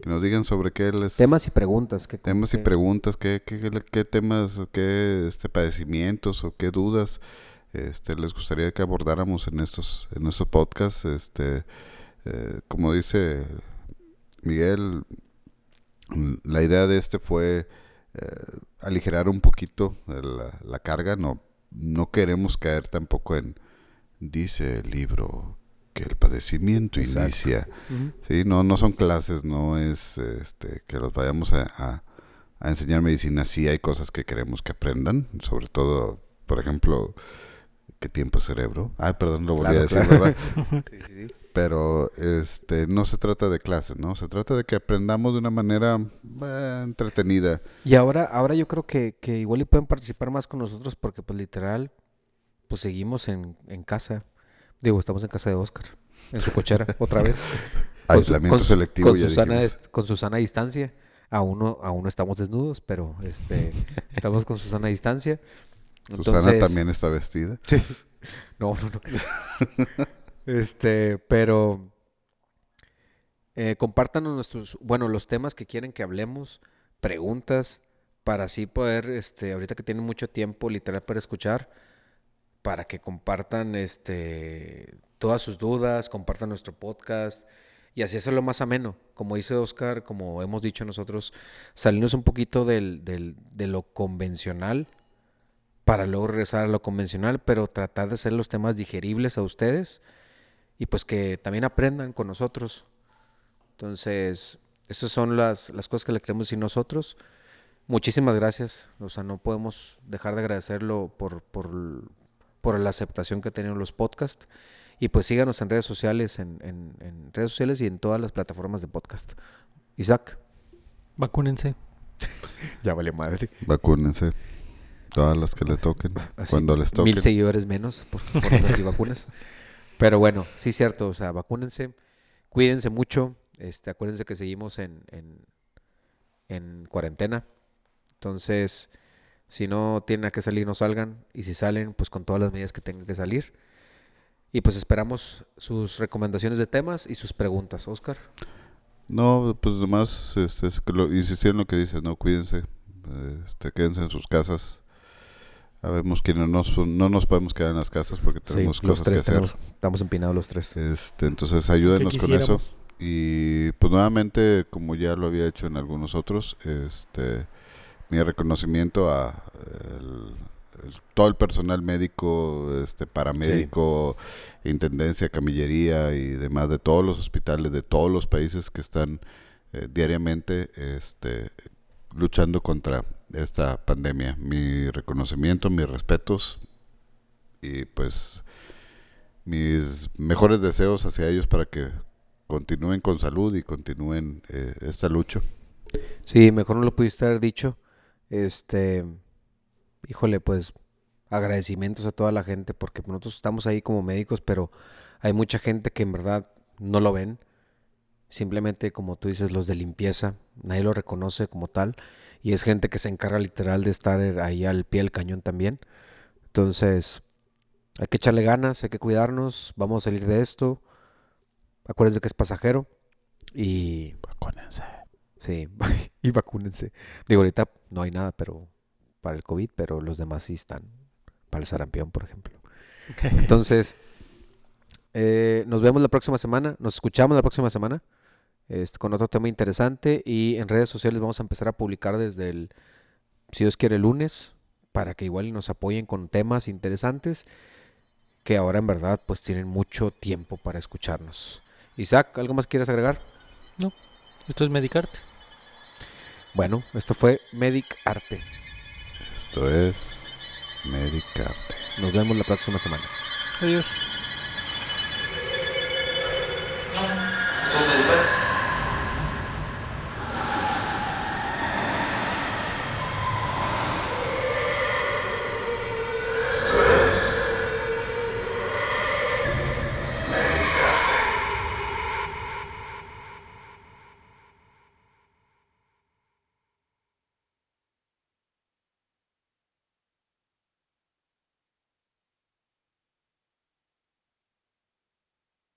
S3: que nos digan sobre qué les...
S1: Temas y preguntas. Que,
S3: temas y preguntas, qué, qué, qué- temas, qué este, padecimientos o qué dudas este, les gustaría que abordáramos en estos, en estos podcasts. Este, eh, como dice Miguel, la idea de este fue eh, aligerar un poquito la, la carga. No, no queremos caer tampoco en, dice el libro, que el padecimiento
S1: Exacto.
S3: inicia. Sí, no, no son clases, no es este, que los vayamos a, a- a enseñar medicina. Sí hay cosas que queremos que aprendan, sobre todo, por ejemplo, qué tiempo cerebro. Ay, perdón, lo volví
S1: Claro,
S3: a decir,
S1: claro.
S3: ¿verdad?
S1: Sí, sí, sí.
S3: Pero este, no se trata de clases, ¿no? Se trata de que aprendamos de una manera eh, entretenida.
S1: Y ahora, ahora yo creo que, que igual y pueden participar más con nosotros porque pues literal, pues seguimos en, en casa. Digo, estamos en casa de Oscar, en su cochera, otra vez. Con su-
S3: Aislamiento
S1: con
S3: selectivo,
S1: Con
S3: ya
S1: su, sana,
S3: dijimos.
S1: dis- con su sana distancia. Aún no, aún no estamos desnudos, pero este estamos con su sana distancia.
S3: Susana
S1: Entonces-
S3: también está vestida.
S1: No, no, no. este, pero eh, compártanos nuestros, bueno, los temas que quieren que hablemos, preguntas, para así poder, este, ahorita que tienen mucho tiempo literal para escuchar, para que compartan, este, todas sus dudas, compartan nuestro podcast y así hacerlo más ameno. Como dice Oscar, como hemos dicho nosotros, salirnos un poquito del, del- de lo convencional para luego regresar a lo convencional, pero tratar de hacer los temas digeribles a ustedes y pues que también aprendan con nosotros. Entonces, esas son las, las cosas que le queremos decir nosotros. Muchísimas gracias. O sea, no podemos dejar de agradecerlo por, por, por la aceptación que tienen los podcasts. Y pues síganos en redes sociales, en, en- en redes sociales y en todas las plataformas de podcast. Isaac.
S2: Vacúnense.
S1: Ya vale madre.
S3: Vacúnense. Todas las que le toquen.
S1: Así,
S3: cuando les toquen.
S1: Mil seguidores menos por, por las antivacunas. Pero bueno, sí es cierto, o sea, vacúnense, cuídense mucho, este, acuérdense que seguimos en, en, en cuarentena. Entonces, si no tienen a qué salir, no salgan. Y si salen, pues con todas las medidas que tengan que salir. Y pues esperamos sus recomendaciones de temas y sus preguntas, Oscar.
S3: No, pues nomás este, es que lo- insistir en lo que dices, ¿no? Cuídense, este, quédense en sus casas. Sabemos que no nos, no nos podemos quedar en las casas porque
S1: Sí,
S3: tenemos
S1: los
S3: cosas
S1: tres
S3: que hacer.
S1: tenemos- estamos empinados los tres.
S3: Este, entonces ayúdenos con eso. Y pues nuevamente, como ya lo había hecho en algunos otros, este, mi reconocimiento a el- el- todo el personal médico, este, paramédico, intendencia, camillería y demás de todos los hospitales de todos los países que están eh, diariamente este, luchando contra esta pandemia. Mi reconocimiento, mis respetos y pues mis mejores deseos hacia ellos para que continúen con salud y continúen eh, esta lucha.
S1: Sí, mejor no lo pudiste haber dicho. Este, híjole, pues agradecimientos a toda la gente porque nosotros estamos ahí como médicos, pero hay mucha gente que en verdad no lo ven. Simplemente, como tú dices, los de limpieza, nadie lo reconoce como tal. Y es gente que se encarga literal de estar ahí al pie del cañón también. Entonces, hay que echarle ganas, hay que cuidarnos, vamos a salir de esto. Acuérdense que es pasajero. Y
S3: Vacúnense.
S1: Sí, y vacúnense. Digo, ahorita no hay nada pero para el COVID, pero los demás sí están. Para el sarampión, por ejemplo. Entonces, eh, nos vemos la próxima semana. Nos escuchamos la próxima semana este, con otro tema interesante. Y en redes sociales vamos a empezar a publicar desde el, si Dios quiere, el lunes, para que igual nos apoyen con temas interesantes que ahora en verdad pues tienen mucho tiempo para escucharnos. Isaac, ¿algo más quieres agregar?
S2: Esto es Medicarte.
S1: Bueno, esto fue Medic Arte.
S3: Esto es Medicarte.
S1: Nos vemos la próxima semana.
S2: Adiós.